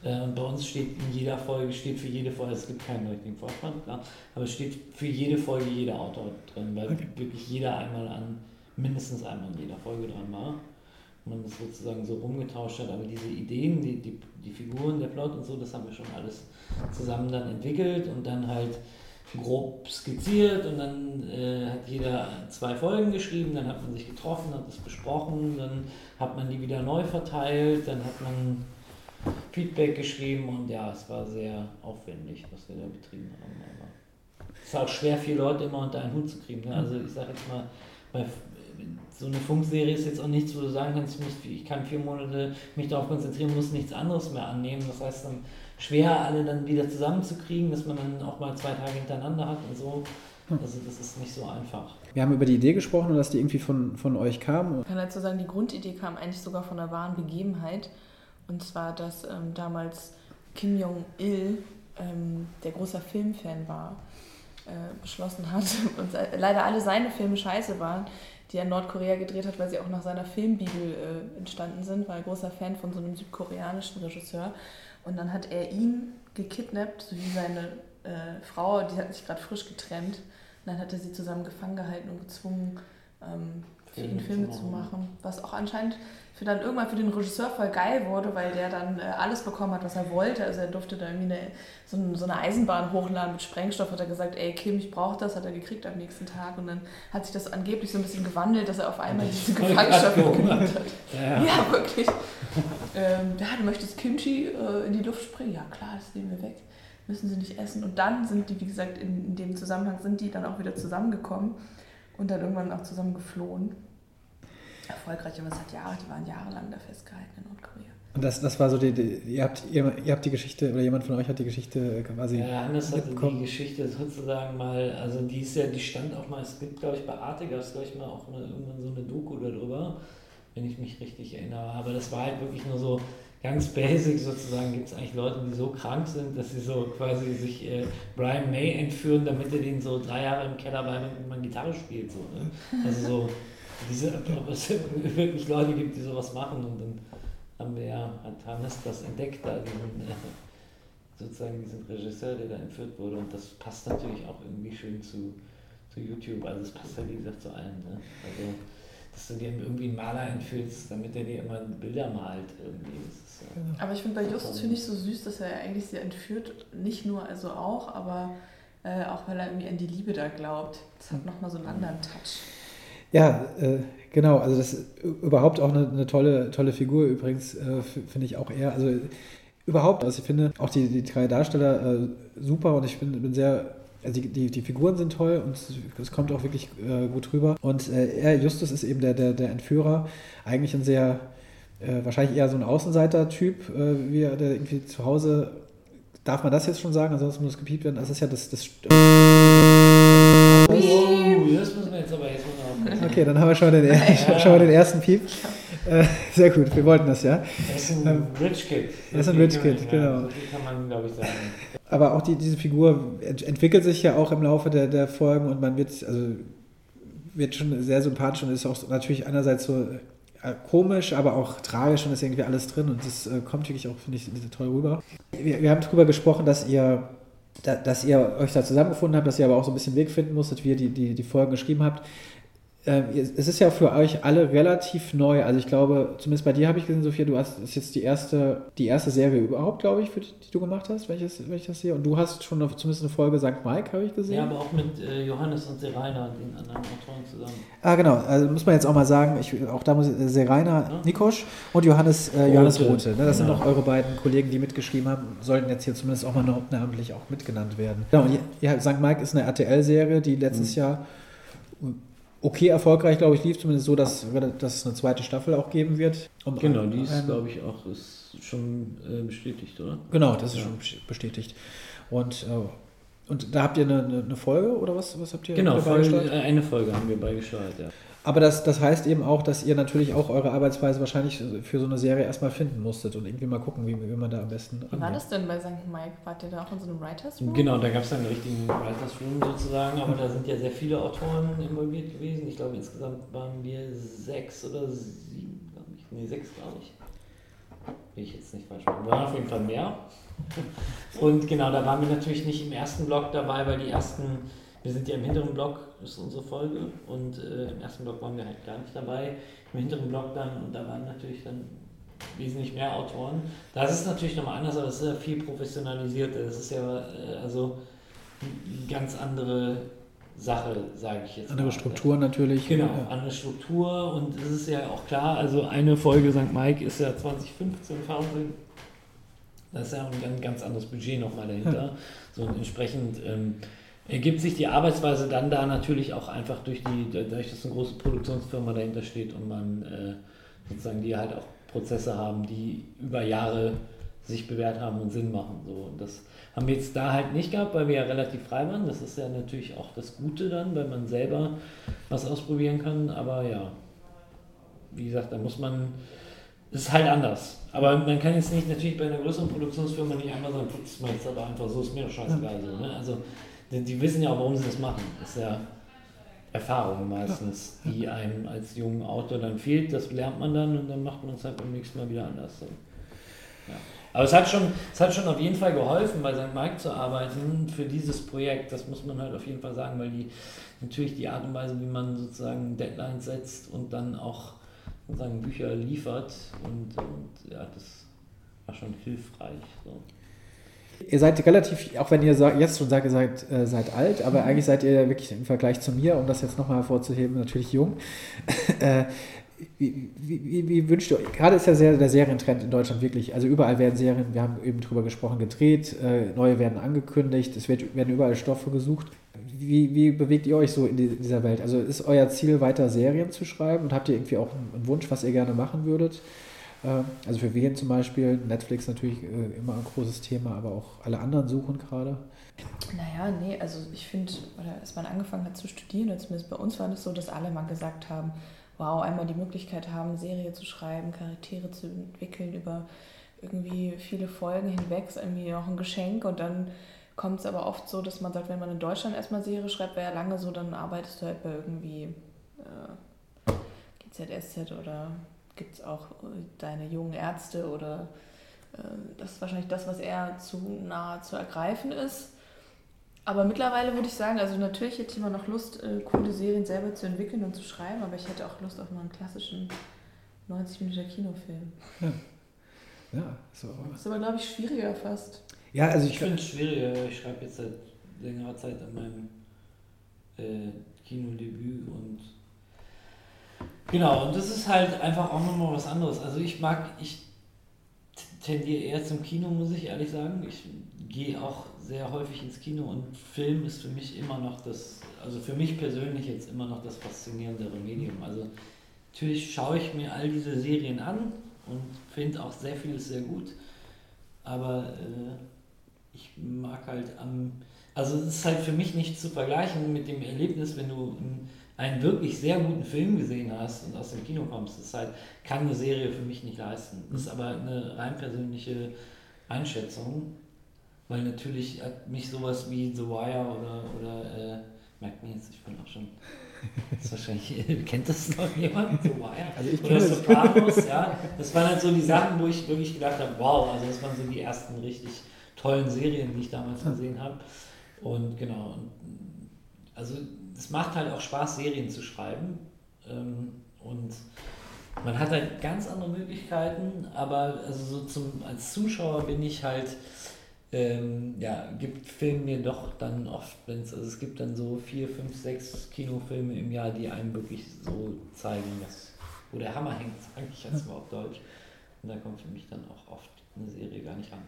Äh, und bei uns steht in jeder Folge, steht für jede Folge, es gibt keinen richtigen Vorspann, klar, aber es steht für jede Folge jeder Autor drin, weil okay. wirklich jeder einmal an, mindestens einmal in jeder Folge dran war man das sozusagen so rumgetauscht hat. Aber diese Ideen, die, die, die Figuren, der Plot und so, das haben wir schon alles zusammen dann entwickelt und dann halt grob skizziert und dann äh, hat jeder zwei Folgen geschrieben, dann hat man sich getroffen, hat es besprochen, dann hat man die wieder neu verteilt, dann hat man Feedback geschrieben und ja, es war sehr aufwendig, was wir da betrieben haben. Aber es ist auch schwer, vier Leute immer unter einen Hut zu kriegen. Ne? Also ich sage jetzt mal, bei so eine Funkserie ist jetzt auch nichts, wo du sagen kannst, ich, muss, ich kann vier Monate mich darauf konzentrieren, muss nichts anderes mehr annehmen. Das heißt dann schwer, alle dann wieder zusammenzukriegen, dass man dann auch mal zwei Tage hintereinander hat und so. Hm. Also das ist nicht so einfach. Wir haben über die Idee gesprochen und dass die irgendwie von, von euch kam. Ich kann dazu sagen, die Grundidee kam eigentlich sogar von einer wahren Begebenheit. Und zwar, dass ähm, damals Kim Jong-il, ähm, der großer Filmfan war, äh, beschlossen hat und leider alle seine Filme scheiße waren, die er in Nordkorea gedreht hat, weil sie auch nach seiner Filmbibel äh, entstanden sind, war ein großer Fan von so einem südkoreanischen Regisseur. Und dann hat er ihn gekidnappt, sowie seine äh, Frau, die hat sich gerade frisch getrennt. Und dann hat er sie zusammen gefangen gehalten und gezwungen, ähm, für ihn Filme zu machen. Was auch anscheinend für dann irgendwann für den Regisseur voll geil wurde, weil der dann äh, alles bekommen hat, was er wollte. Also er durfte da irgendwie eine, so, eine, so, eine Eisenbahn hochladen mit Sprengstoff, hat er gesagt, ey Kim, ich brauche das, hat er gekriegt am nächsten Tag. Und dann hat sich das angeblich so ein bisschen gewandelt, dass er auf einmal diese Gefangenschaft gekündigt hat. Ja, ja wirklich. ähm, ja, du möchtest Kimchi äh, in die Luft springen? Ja klar, das nehmen wir weg. Müssen sie nicht essen. Und dann sind die, wie gesagt, in, in dem Zusammenhang sind die dann auch wieder zusammengekommen und dann irgendwann auch zusammen geflohen erfolgreich, aber es hat Jahre, die waren jahrelang da festgehalten in Nordkorea. Und das, das war so die, die ihr, habt, ihr, ihr, habt die Geschichte, oder jemand von euch hat die Geschichte quasi. Ja, Hannes hatte die Geschichte sozusagen mal, also die ist ja, die stand auch mal, es gibt glaube ich bei Arte gab es glaube ich mal auch eine, irgendwann so eine Doku darüber, wenn ich mich richtig erinnere. Aber das war halt wirklich nur so ganz basic sozusagen, gibt es eigentlich Leute, die so krank sind, dass sie so quasi sich äh, Brian May entführen, damit er den so drei Jahre im Keller beibringt, wie man Gitarre spielt. So, ne? Also so diese, ob es wirklich Leute gibt, die sowas machen und dann haben wir ja, hat Hannes das entdeckt, da diesen, äh, sozusagen diesen Regisseur, der da entführt wurde und das passt natürlich auch irgendwie schön zu, zu YouTube, also es passt ja wie gesagt zu allen, ne? also dass du dir irgendwie einen Maler entführst, damit er dir immer Bilder malt irgendwie. Ist, ja aber ich finde bei Justus finde ich so süß, dass er eigentlich sie entführt, nicht nur also auch, aber äh, auch weil er irgendwie an die Liebe da glaubt. Das hat nochmal so einen anderen Touch. Ja, äh, genau. Also das ist überhaupt auch eine, eine tolle, tolle Figur übrigens, äh, finde ich auch eher. Also überhaupt, also ich finde auch die, die drei Darsteller äh, super und ich bin, bin sehr also die, die, die, Figuren sind toll und es kommt auch wirklich äh, gut rüber. Und äh, er, Justus, ist eben der, der, der Entführer, eigentlich ein sehr, äh, wahrscheinlich eher so ein Außenseiter-Typ, äh, wie er der irgendwie zu Hause, darf man das jetzt schon sagen, ansonsten muss es gepiept werden. Das ist ja das. das das müssen wir jetzt aber jetzt Okay, dann haben wir schon den, ja. schon mal den ersten Piep. Äh, sehr gut, wir wollten das ja. Er ist ein ähm, Rich Kid. Er ist ein Rich Kid, genau. So kann man, glaube ich, sagen. Aber auch die, diese Figur entwickelt sich ja auch im Laufe der, der Folgen und man wird, also, wird schon sehr sympathisch und ist auch natürlich einerseits so äh, komisch, aber auch tragisch und ist irgendwie alles drin und das äh, kommt wirklich auch, finde ich, toll rüber. Wir, wir haben darüber gesprochen, dass ihr dass ihr euch da zusammengefunden habt, dass ihr aber auch so ein bisschen Weg finden musstet, wie ihr die, die, die Folgen geschrieben habt. Ähm, es ist ja für euch alle relativ neu. Also ich glaube, zumindest bei dir habe ich gesehen, Sophia, du hast das ist jetzt die erste, die erste Serie überhaupt, glaube ich, für die, die du gemacht hast, wenn ich, das, wenn ich das sehe. Und du hast schon auf, zumindest eine Folge St. Mike, habe ich gesehen. Ja, aber auch mit äh, Johannes und Seraina, den anderen Autoren zusammen. Ah, genau. Also muss man jetzt auch mal sagen, ich, auch da muss äh, Seraina ja. Nikosch und Johannes, äh, Johannes Rote. Ne? Das genau. sind auch eure beiden Kollegen, die mitgeschrieben haben, sollten jetzt hier zumindest auch mal namentlich auch mitgenannt werden. Genau, ja, St. Mike ist eine RTL-Serie, die letztes mhm. Jahr okay erfolgreich, glaube ich, lief zumindest so, dass, dass es eine zweite Staffel auch geben wird. Um genau, die ist, glaube ich, auch ist schon äh, bestätigt, oder? Genau, das ist ja. schon bestätigt. Und, äh, und da habt ihr eine, eine, Folge oder was, was habt ihr Genau, Folge, eine Folge haben wir beigesteuert, ja. Aber das, das heißt eben auch, dass ihr natürlich auch eure Arbeitsweise wahrscheinlich für so eine Serie erstmal finden musstet und irgendwie mal gucken, wie, wie man da am besten. Wie war das denn bei St. Mike? Wart ihr da auch in so einem Writers Room? Genau, da gab es einen richtigen Writers Room sozusagen, aber da sind ja sehr viele Autoren involviert gewesen. Ich glaube, insgesamt waren wir sechs oder sieben, glaube ich. Nee, sechs, glaube ich. Will ich jetzt nicht falsch machen. Wir waren auf jeden Fall mehr. Und genau, da waren wir natürlich nicht im ersten Block dabei, weil die ersten wir sind ja im hinteren Block, ist unsere Folge, und äh, im ersten Block waren wir halt gar nicht dabei. Im hinteren Block dann, und da waren natürlich dann wesentlich mehr Autoren. Da ist es natürlich nochmal anders, aber es ist ja viel professionalisierter. Das ist ja äh, also eine ganz andere Sache, sage ich jetzt. Andere mal. Struktur natürlich. Genau, ja. andere Struktur und es ist ja auch klar, also eine Folge St. Mike ist ja 2015 Fernsehen. Das ist ja ein ganz anderes Budget nochmal dahinter. So und entsprechend ähm, ergibt sich die Arbeitsweise dann da natürlich auch einfach durch die, dadurch, dass eine große Produktionsfirma dahinter steht und man äh, sozusagen die halt auch Prozesse haben, die über Jahre sich bewährt haben und Sinn machen. So. Und das haben wir jetzt da halt nicht gehabt, weil wir ja relativ frei waren. Das ist ja natürlich auch das Gute dann, weil man selber was ausprobieren kann. Aber ja, wie gesagt, da muss man, es ist halt anders. Aber man kann jetzt nicht natürlich bei einer größeren Produktionsfirma nicht einfach sagen, putz mal jetzt aber einfach so, ist mir doch scheißegal. So, ne? Also die, die, wissen ja auch, warum sie das machen. Das ist ja Erfahrung meistens, die einem als jungen Autor dann fehlt. Das lernt man dann und dann macht man es halt beim nächsten Mal wieder anders. So. Ja. Aber es hat, schon, es hat schon auf jeden Fall geholfen, bei St. Mike zu arbeiten für dieses Projekt. Das muss man halt auf jeden Fall sagen, weil die natürlich die Art und Weise, wie man sozusagen Deadlines setzt und dann auch sozusagen Bücher liefert und, und ja, das war schon hilfreich. So. Ihr seid relativ, auch wenn ihr jetzt schon sagt, ihr seid, äh, seid alt, aber eigentlich seid ihr wirklich im Vergleich zu mir, um das jetzt nochmal hervorzuheben, natürlich jung. äh, wie, wie, wie, wünscht ihr euch? Gerade ist ja sehr, der Serientrend in Deutschland wirklich, also überall werden Serien, wir haben eben drüber gesprochen, gedreht, äh, neue werden angekündigt, es wird, werden überall Stoffe gesucht. Wie, wie bewegt ihr euch so in, die, in, dieser Welt? Also ist euer Ziel, weiter Serien zu schreiben und habt ihr irgendwie auch einen Wunsch, was ihr gerne machen würdet? Ähm, also für wen zum Beispiel, Netflix natürlich äh, immer ein großes Thema, aber auch alle anderen suchen gerade. Naja, nee, also ich finde, als man angefangen hat zu studieren, zumindest bei uns war es so, dass alle mal gesagt haben, wow, einmal die Möglichkeit haben, Serie zu schreiben, Charaktere zu entwickeln über irgendwie viele Folgen hinweg, ist irgendwie auch ein Geschenk und dann kommt es aber oft so, dass man sagt, wenn man in Deutschland erstmal Serie schreibt, wäre ja lange so, dann arbeitest du halt bei irgendwie äh, GZSZ oder gibt es auch äh, deine jungen Ärzte oder äh, das ist wahrscheinlich das, was eher zu nah zu ergreifen ist. Aber mittlerweile würde ich sagen, also natürlich hätte ich immer noch Lust, äh, coole Serien selber zu entwickeln und zu schreiben, aber ich hätte auch Lust auf mal einen klassischen 90 Minuten Kinofilm. Ja, ja so. Das ist aber, glaube ich, schwieriger fast. Ja, also ich, ich finde es schwieriger. Ich schreibe jetzt seit längerer Zeit an meinem äh, Kinodebüt und Genau, und das ist halt einfach auch nochmal was anderes. Also ich mag, ich tendiere eher zum Kino, muss ich ehrlich sagen. Ich gehe auch sehr häufig ins Kino und Film ist für mich immer noch das, also für mich persönlich jetzt immer noch das faszinierendere Medium. Also natürlich schaue ich mir all diese Serien an und finde auch sehr vieles sehr gut, aber äh, ich mag halt am, also es ist halt für mich nicht zu vergleichen mit dem Erlebnis, wenn du ein einen wirklich sehr guten Film gesehen hast und aus dem Kino kommst, das halt, kann eine Serie für mich nicht leisten. Das ist aber eine rein persönliche Einschätzung, weil natürlich hat mich sowas wie The Wire oder, oder äh, merkt man jetzt, ich bin auch schon, das ist wahrscheinlich, kennt das noch jemand? The Wire? Also ich oder Sopranos, ja. Das waren halt so die Sachen, wo ich wirklich gedacht habe, wow, also das waren so die ersten richtig tollen Serien, die ich damals gesehen habe. Und genau, also es macht halt auch Spaß, Serien zu schreiben. Ähm, und man hat halt ganz andere Möglichkeiten, aber also so zum, als Zuschauer bin ich halt, ähm, ja, gibt Filme mir doch dann oft, wenn es, also es gibt dann so vier, fünf, sechs Kinofilme im Jahr, die einem wirklich so zeigen, was, wo der Hammer hängt, sage ich jetzt mal auf Deutsch. Und da kommt für mich dann auch oft eine Serie gar nicht an.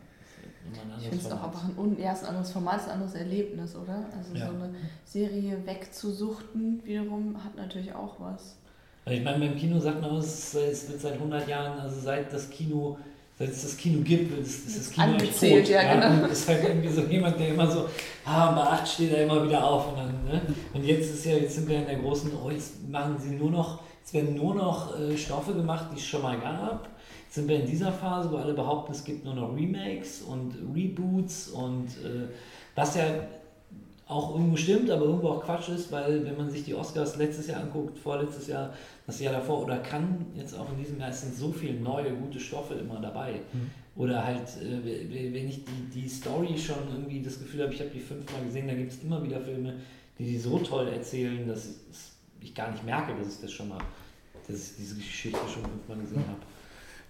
Ich finde es auch einfach ein, ja, ein anderes Format, ein anderes Erlebnis, oder? Also ja. so eine Serie wegzusuchten wiederum hat natürlich auch was. Also ich meine, beim Kino sagt man, es, es wird seit 100 Jahren, also seit das Kino seit es das Kino gibt, ist, ist das Kino Angezählt, tot. Ja, genau. ist halt irgendwie so jemand, der immer so, ah, bei 8 steht er immer wieder auf. Und, dann, ne? und jetzt ist ja, jetzt sind wir in der großen, oh, jetzt machen sie nur noch, jetzt werden nur noch äh, Stoffe gemacht, die es schon mal gab. Sind wir in dieser Phase, wo alle behaupten, es gibt nur noch Remakes und Reboots und äh, was ja auch irgendwo stimmt, aber irgendwo auch Quatsch ist, weil wenn man sich die Oscars letztes Jahr anguckt, vorletztes Jahr, das Jahr davor oder kann jetzt auch in diesem Jahr, es sind so viele neue, gute Stoffe immer dabei. Mhm. Oder halt, äh, wenn ich die, die Story schon irgendwie das Gefühl habe, ich habe die fünfmal gesehen, da gibt es immer wieder Filme, die die so toll erzählen, dass ich gar nicht merke, dass ich das schon mal, dass ich diese Geschichte schon fünfmal gesehen habe.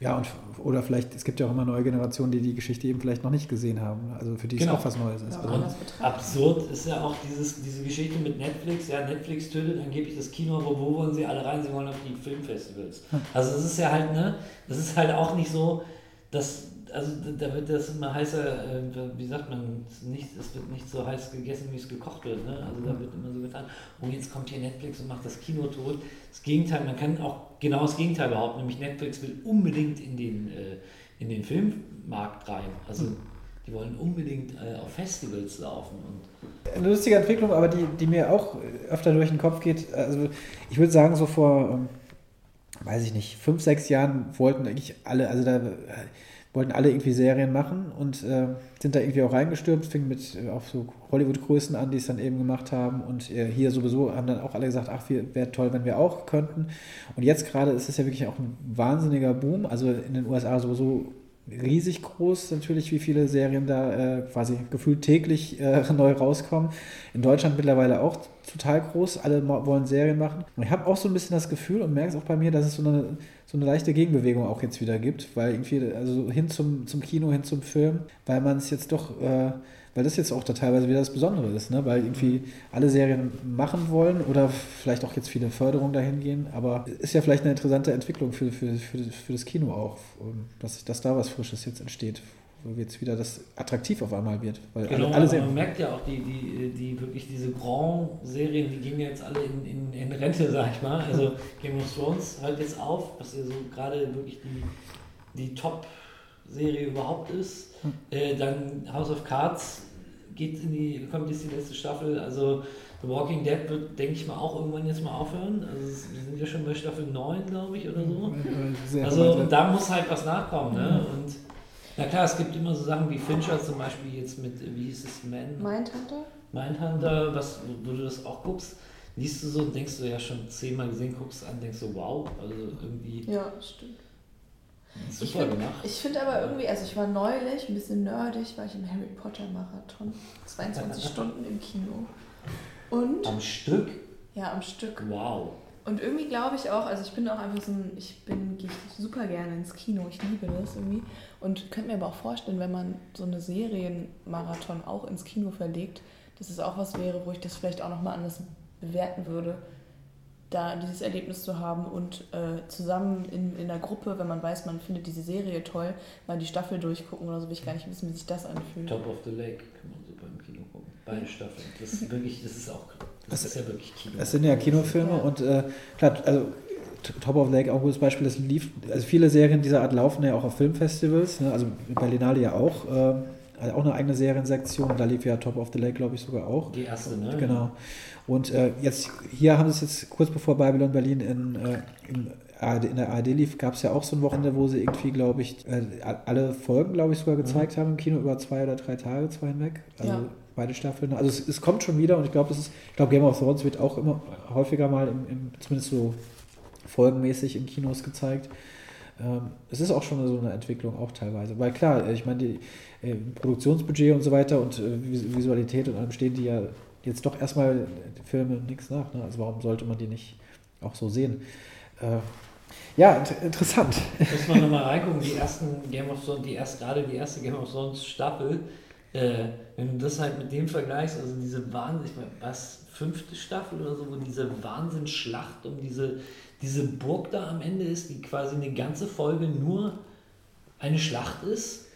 Ja, und, oder vielleicht, es gibt ja auch immer neue Generationen, die die Geschichte eben vielleicht noch nicht gesehen haben. Also für die genau. es auch was Neues ist. Ja, also absurd ist ja auch dieses, diese Geschichte mit Netflix. Ja, Netflix tötet angeblich das Kino, aber wo wollen sie alle rein? Sie wollen auf die Filmfestivals. Hm. Also es ist ja halt, ne, das ist halt auch nicht so, dass also da wird das immer heißer, äh, wie sagt man, nicht, es wird nicht so heiß gegessen, wie es gekocht wird. Ne? Also da wird immer so getan, oh jetzt kommt hier Netflix und macht das Kino tot. Das Gegenteil, man kann auch genau das Gegenteil behaupten, nämlich Netflix will unbedingt in den, äh, in den Filmmarkt rein. Also die wollen unbedingt äh, auf Festivals laufen. Und Eine lustige Entwicklung, aber die, die mir auch öfter durch den Kopf geht. Also ich würde sagen, so vor, ähm, weiß ich nicht, fünf, sechs Jahren wollten eigentlich alle, also da wollten alle irgendwie Serien machen und äh, sind da irgendwie auch reingestürmt, fing mit äh, auf so Hollywood-Größen an, die es dann eben gemacht haben und äh, hier sowieso haben dann auch alle gesagt, ach, wäre toll, wenn wir auch könnten. Und jetzt gerade ist es ja wirklich auch ein wahnsinniger Boom, also in den USA sowieso riesig groß natürlich, wie viele Serien da äh, quasi gefühlt täglich äh, neu rauskommen. In Deutschland mittlerweile auch total groß, alle wollen Serien machen. Und ich habe auch so ein bisschen das Gefühl und merke es auch bei mir, dass es so eine, so eine leichte Gegenbewegung auch jetzt wieder gibt, weil irgendwie, also hin zum, zum Kino, hin zum Film, weil man es jetzt doch... Äh, weil das jetzt auch da teilweise wieder das Besondere ist, ne? weil irgendwie alle Serien machen wollen oder vielleicht auch jetzt viele Förderungen dahin gehen, aber ist ja vielleicht eine interessante Entwicklung für, für, für, für das Kino auch, dass, dass da was Frisches jetzt entsteht, wo jetzt wieder das attraktiv auf einmal wird. Weil genau, alle, alle man merkt ja auch, die, die, die wirklich diese Grand-Serien, die gehen ja jetzt alle in, in, in Rente, sag ich mal. Also Game of Thrones hört jetzt auf, was ja so gerade wirklich die, die Top- Serie überhaupt ist. Hm. Äh, dann House of Cards geht in die, kommt jetzt die letzte Staffel. Also The Walking Dead wird, denke ich mal, auch irgendwann jetzt mal aufhören. Also wir sind ja schon bei Staffel 9, glaube ich, oder so. Sehr also und da muss halt was nachkommen. Ne? Und na klar, es gibt immer so Sachen wie Fincher zum Beispiel jetzt mit, wie hieß es, Man? Mindhunter? Mindhunter, was, wo du das auch guckst, liest du so und denkst du ja schon zehnmal gesehen, guckst an, denkst du, wow, also irgendwie. Ja, stimmt. Super ich find, gemacht. Ich finde aber irgendwie, also ich war neulich ein bisschen nerdig, war ich im Harry Potter Marathon. 22 Stunden im Kino. Und. Am Stück? Ja, am Stück. Wow. Und irgendwie glaube ich auch, also ich bin auch einfach so ein, ich bin, gehe super gerne ins Kino, ich liebe das irgendwie. Und könnte mir aber auch vorstellen, wenn man so eine Serienmarathon auch ins Kino verlegt, dass es auch was wäre, wo ich das vielleicht auch nochmal anders bewerten würde da dieses Erlebnis zu haben und äh, zusammen in, in der Gruppe, wenn man weiß, man findet diese Serie toll, mal die Staffel durchgucken oder so, will ich gar nicht wissen, wie sich das anfühlt. Top of the Lake kann man so beim Kino gucken. Beide Staffeln. Das ist wirklich, das ist auch, das, das ist ja wirklich Kino. Das sind ja Kinofilme ja. und äh, klar, also Top of the Lake auch ein gutes Beispiel, das lief, also viele Serien dieser Art laufen ja auch auf Filmfestivals, ne? also Berlinale ja auch. Äh, also auch eine eigene Seriensektion. Da lief ja Top of the Lake, glaube ich, sogar auch. Die erste, ne? Genau. Und äh, jetzt, hier haben sie es jetzt kurz bevor Babylon Berlin in, äh, in, ARD, in der ARD lief, gab es ja auch so ein Wochenende, wo sie irgendwie, glaube ich, äh, alle Folgen, glaube ich, sogar gezeigt mhm. haben im Kino über zwei oder drei Tage, zwei hinweg. Also ja. beide Staffeln. Also es, es, kommt schon wieder und ich glaube, ich glaube, Game of Thrones wird auch immer häufiger mal, im, im, zumindest so folgenmäßig in Kinos gezeigt. Ähm, es ist auch schon so eine Entwicklung, auch teilweise. Weil klar, ich meine, die äh, Produktionsbudget und so weiter und äh, Visualität und allem stehen die ja jetzt doch erstmal Filme nichts nach. Ne? Also warum sollte man die nicht auch so sehen? Äh, ja, inter interessant. Muss man nochmal reingucken, die ersten Game of Thrones, die erst gerade die erste Game of Thrones Staffel, äh, wenn du das halt mit dem vergleichst, also diese Wahnsinn, was, fünfte Staffel oder so, wo diese Wahnsinnsschlacht um diese, diese Burg da am Ende ist, die quasi eine ganze Folge nur eine Schlacht ist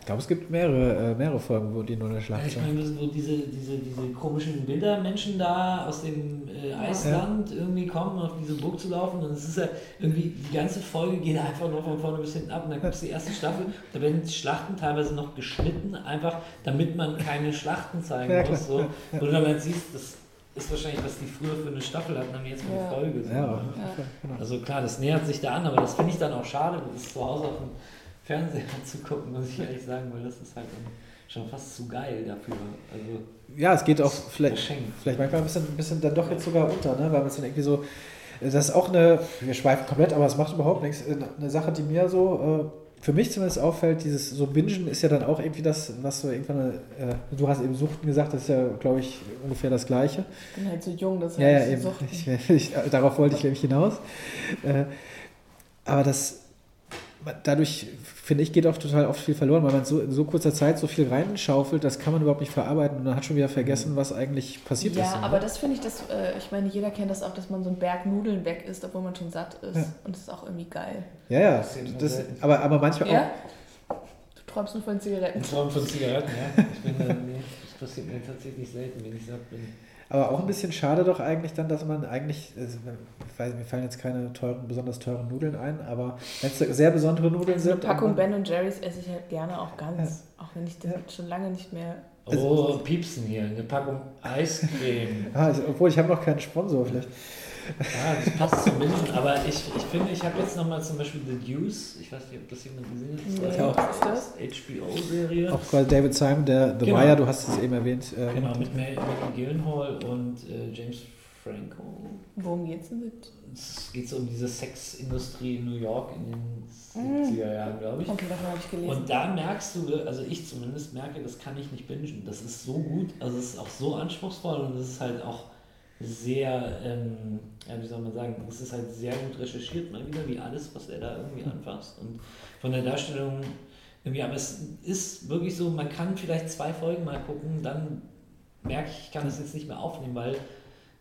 Ich glaube, es gibt mehrere, äh, mehrere Folgen, wo die nur eine Schlacht Ja, ich sind. meine, wo diese, diese, diese komischen Wintermenschen da aus dem äh, Eisland irgendwie kommen, auf diese Burg zu laufen. Und es ist ja irgendwie, die ganze Folge geht einfach nur von vorne bis hinten ab. Und dann gibt es die erste Staffel, da werden die Schlachten teilweise noch geschnitten, einfach damit man keine Schlachten zeigen Ja, muss. So. Ja, ja. Du dann halt siehst, das ist wahrscheinlich, was die früher für eine Staffel hatten, haben die jetzt mal Ja. eine Folge. So. Ja, ne? genau. Also klar, das nähert sich da an, aber das finde ich dann auch schade, das zu Hause auf dem Fernseher zu gucken, muss ich ehrlich sagen, weil das ist halt schon fast zu geil dafür. Also Ja, es geht auch vielleicht, vielleicht manchmal ein bisschen, ein bisschen dann doch jetzt sogar unter, ne? weil man es dann irgendwie so, das ist auch eine, wir schweifen komplett, aber es macht überhaupt nichts, eine Sache, die mir so, äh, für mich zumindest auffällt, dieses so Bingen ist ja dann auch irgendwie das, was so irgendwann, äh, du hast eben Suchten gesagt, das ist ja, glaube ich, ungefähr das Gleiche. Ich bin halt so jung, das Ja, ja, heißt, eben. Ich, ich, darauf wollte ich nämlich hinaus. Äh, aber das, dadurch, finde ich, geht auch total oft viel verloren, weil man so in so kurzer Zeit so viel reinschaufelt, das kann man überhaupt nicht verarbeiten und man hat schon wieder vergessen, was eigentlich passiert Ja, ist. ne? aber das finde ich, das, äh, ich meine, jeder kennt das auch, dass man so einen Berg Nudeln weg isst, obwohl man schon satt ist. Ja. Und das ist auch irgendwie geil. ja, ja, Das aber, aber manchmal Ja? Du träumst nur von Zigaretten. In Form von Zigaretten, ja. Ich bin, äh, nee, das passiert mir tatsächlich selten, wenn ich satt bin. Aber auch ein bisschen schade doch eigentlich dann, dass man eigentlich, also, ich weiß, mir fallen jetzt keine teuren, besonders teuren Nudeln ein, aber wenn es sehr besondere Nudeln Also eine sind. Packung und Ben und Jerry's esse ich halt gerne auch ganz. Auch wenn ich das Ja. schon lange nicht mehr. Oh, Piepsen hier, eine Packung Eiscreme. ah, ich, obwohl ich habe noch keinen Sponsor vielleicht. Ja, das passt zum Menschen, aber ich, ich finde, ich habe jetzt nochmal zum Beispiel The Deuce, ich weiß nicht, ob das jemand gesehen hat, das was ist das? HBO-Serie. Auch quasi David Simon, der The Genau. Wire, du hast es eben erwähnt. Äh, Genau, mit Maggie Gyllenhaal und äh, James Franco. Worum geht's denn mit? Es geht so um diese Sexindustrie in New York in den Mhm. 70er Jahren, glaube ich. Okay, davon habe ich gelesen. Und da merkst du, also ich zumindest merke, das kann ich nicht bingen. Das ist so gut, also es ist auch so anspruchsvoll und es ist halt auch sehr, ähm, ja, wie soll man sagen, es ist halt sehr gut recherchiert, mal wieder, wie alles, was er da irgendwie anfasst. Und von der Darstellung irgendwie, aber es ist wirklich so, man kann vielleicht zwei Folgen mal gucken, dann merke ich, ich kann das jetzt nicht mehr aufnehmen, weil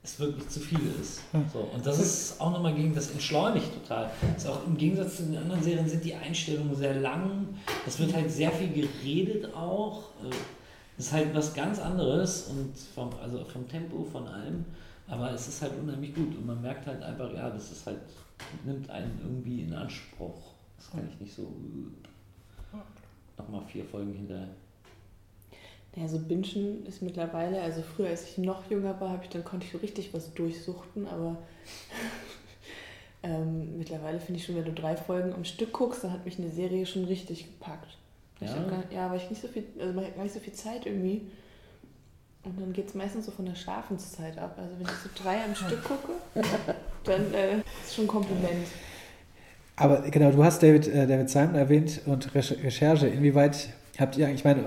es wirklich zu viel ist. So, und das ist auch nochmal gegen das entschleunigt total. Das ist auch im Gegensatz zu den anderen Serien sind die Einstellungen sehr lang. Es wird halt sehr viel geredet auch. Äh, Das ist halt was ganz anderes und vom, also vom Tempo, von allem. Aber es ist halt unheimlich gut und man merkt halt einfach, ja, das ist halt, nimmt einen irgendwie in Anspruch. Das kann ich nicht so nochmal vier Folgen hinterher. Naja, so Bingen ist mittlerweile, also früher, als ich noch jünger war, habe ich, dann konnte ich so richtig was durchsuchten, aber ähm, mittlerweile finde ich schon, wenn du drei Folgen am Stück guckst, dann hat mich eine Serie schon richtig gepackt. Ja? gar, ja, weil ich nicht so viel, also man hat gar nicht so viel Zeit irgendwie. Und dann geht es meistens so von der Schlafenszeit ab. Also wenn ich so drei am Stück gucke, dann äh, ist schon ein Kompliment. Aber genau, du hast David, äh, David Simon erwähnt und Recher- Recherche. Inwieweit habt ihr, ich meine,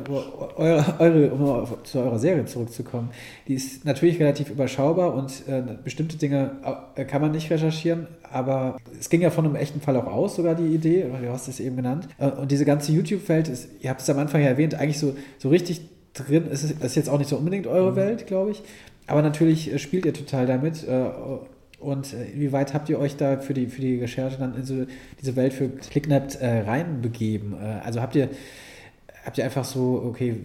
eure, eure, um zu eurer Serie zurückzukommen, die ist natürlich relativ überschaubar und äh, bestimmte Dinge äh, kann man nicht recherchieren, aber es ging ja von einem echten Fall auch aus, sogar die Idee, oder du hast es eben genannt. Äh, und diese ganze YouTube-Welt ist, ihr habt es am Anfang ja erwähnt, eigentlich so, so richtig drin ist es ist jetzt auch nicht so unbedingt eure Welt, glaube ich. Aber natürlich äh, spielt ihr total damit. Äh, und äh, inwieweit habt ihr euch da für die, für die Recherche dann in so diese Welt für Clicknet äh, reinbegeben? Äh, also habt ihr, habt ihr einfach so, okay,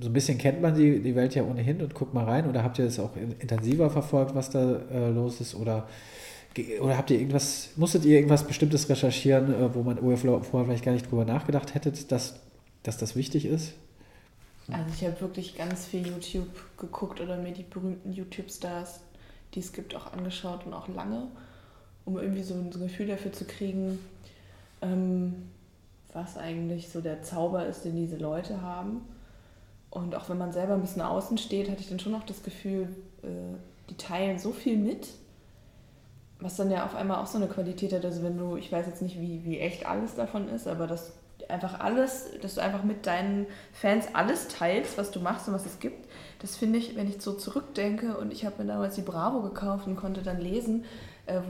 so ein bisschen kennt man die, die Welt ja ohnehin und guckt mal rein oder habt ihr das auch in- intensiver verfolgt, was da äh, los ist? Oder, oder habt ihr irgendwas, musstet ihr irgendwas Bestimmtes recherchieren, äh, wo man vorher vielleicht gar nicht drüber nachgedacht hättet, dass, dass das wichtig ist? Also ich habe wirklich ganz viel YouTube geguckt oder mir die berühmten YouTube-Stars, die es gibt, auch angeschaut und auch lange, um irgendwie so ein, so ein Gefühl dafür zu kriegen, ähm, was eigentlich so der Zauber ist, den diese Leute haben. Und auch wenn man selber ein bisschen außen steht, hatte ich dann schon noch das Gefühl, äh, die teilen so viel mit, was dann ja auf einmal auch so eine Qualität hat. Also wenn du, ich weiß jetzt nicht, wie, wie echt alles davon ist, aber dass einfach alles, dass du einfach mit deinen Fans alles teilst, was du machst und was es gibt. Das finde ich, wenn ich so zurückdenke und ich habe mir damals die Bravo gekauft und konnte dann lesen,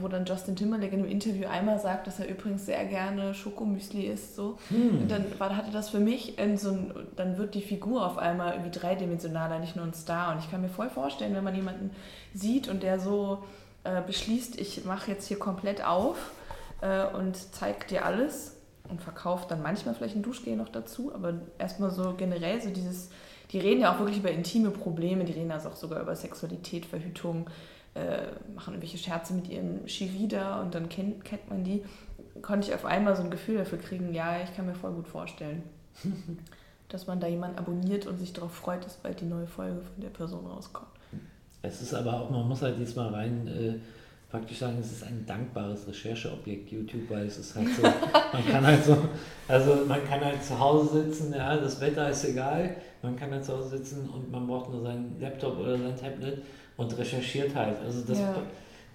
wo dann Justin Timberlake in einem Interview einmal sagt, dass er übrigens sehr gerne Schokomüsli isst, so. Hm. Und dann war, hatte das für mich so ein, dann wird die Figur auf einmal irgendwie dreidimensionaler, nicht nur ein Star. Und ich kann mir voll vorstellen, wenn man jemanden sieht und der so äh, beschließt, ich mache jetzt hier komplett auf äh, und zeig dir alles, und verkauft dann manchmal vielleicht ein Duschgel noch dazu, aber erstmal so generell so dieses, die reden ja auch wirklich über intime Probleme, die reden also auch sogar über Sexualität, Verhütung, äh, machen irgendwelche Scherze mit ihrem Shirida und dann kennt, kennt man die, konnte ich auf einmal so ein Gefühl dafür kriegen, ja, ich kann mir voll gut vorstellen, dass man da jemanden abonniert und sich darauf freut, dass bald die neue Folge von der Person rauskommt. Es ist aber auch, man muss halt diesmal rein äh, praktisch sagen, es ist ein dankbares Rechercheobjekt YouTube, weil es ist halt so, man kann halt so, also man kann halt zu Hause sitzen, ja, das Wetter ist egal, man kann halt zu Hause sitzen und man braucht nur seinen Laptop oder sein Tablet und recherchiert halt. Also das ja.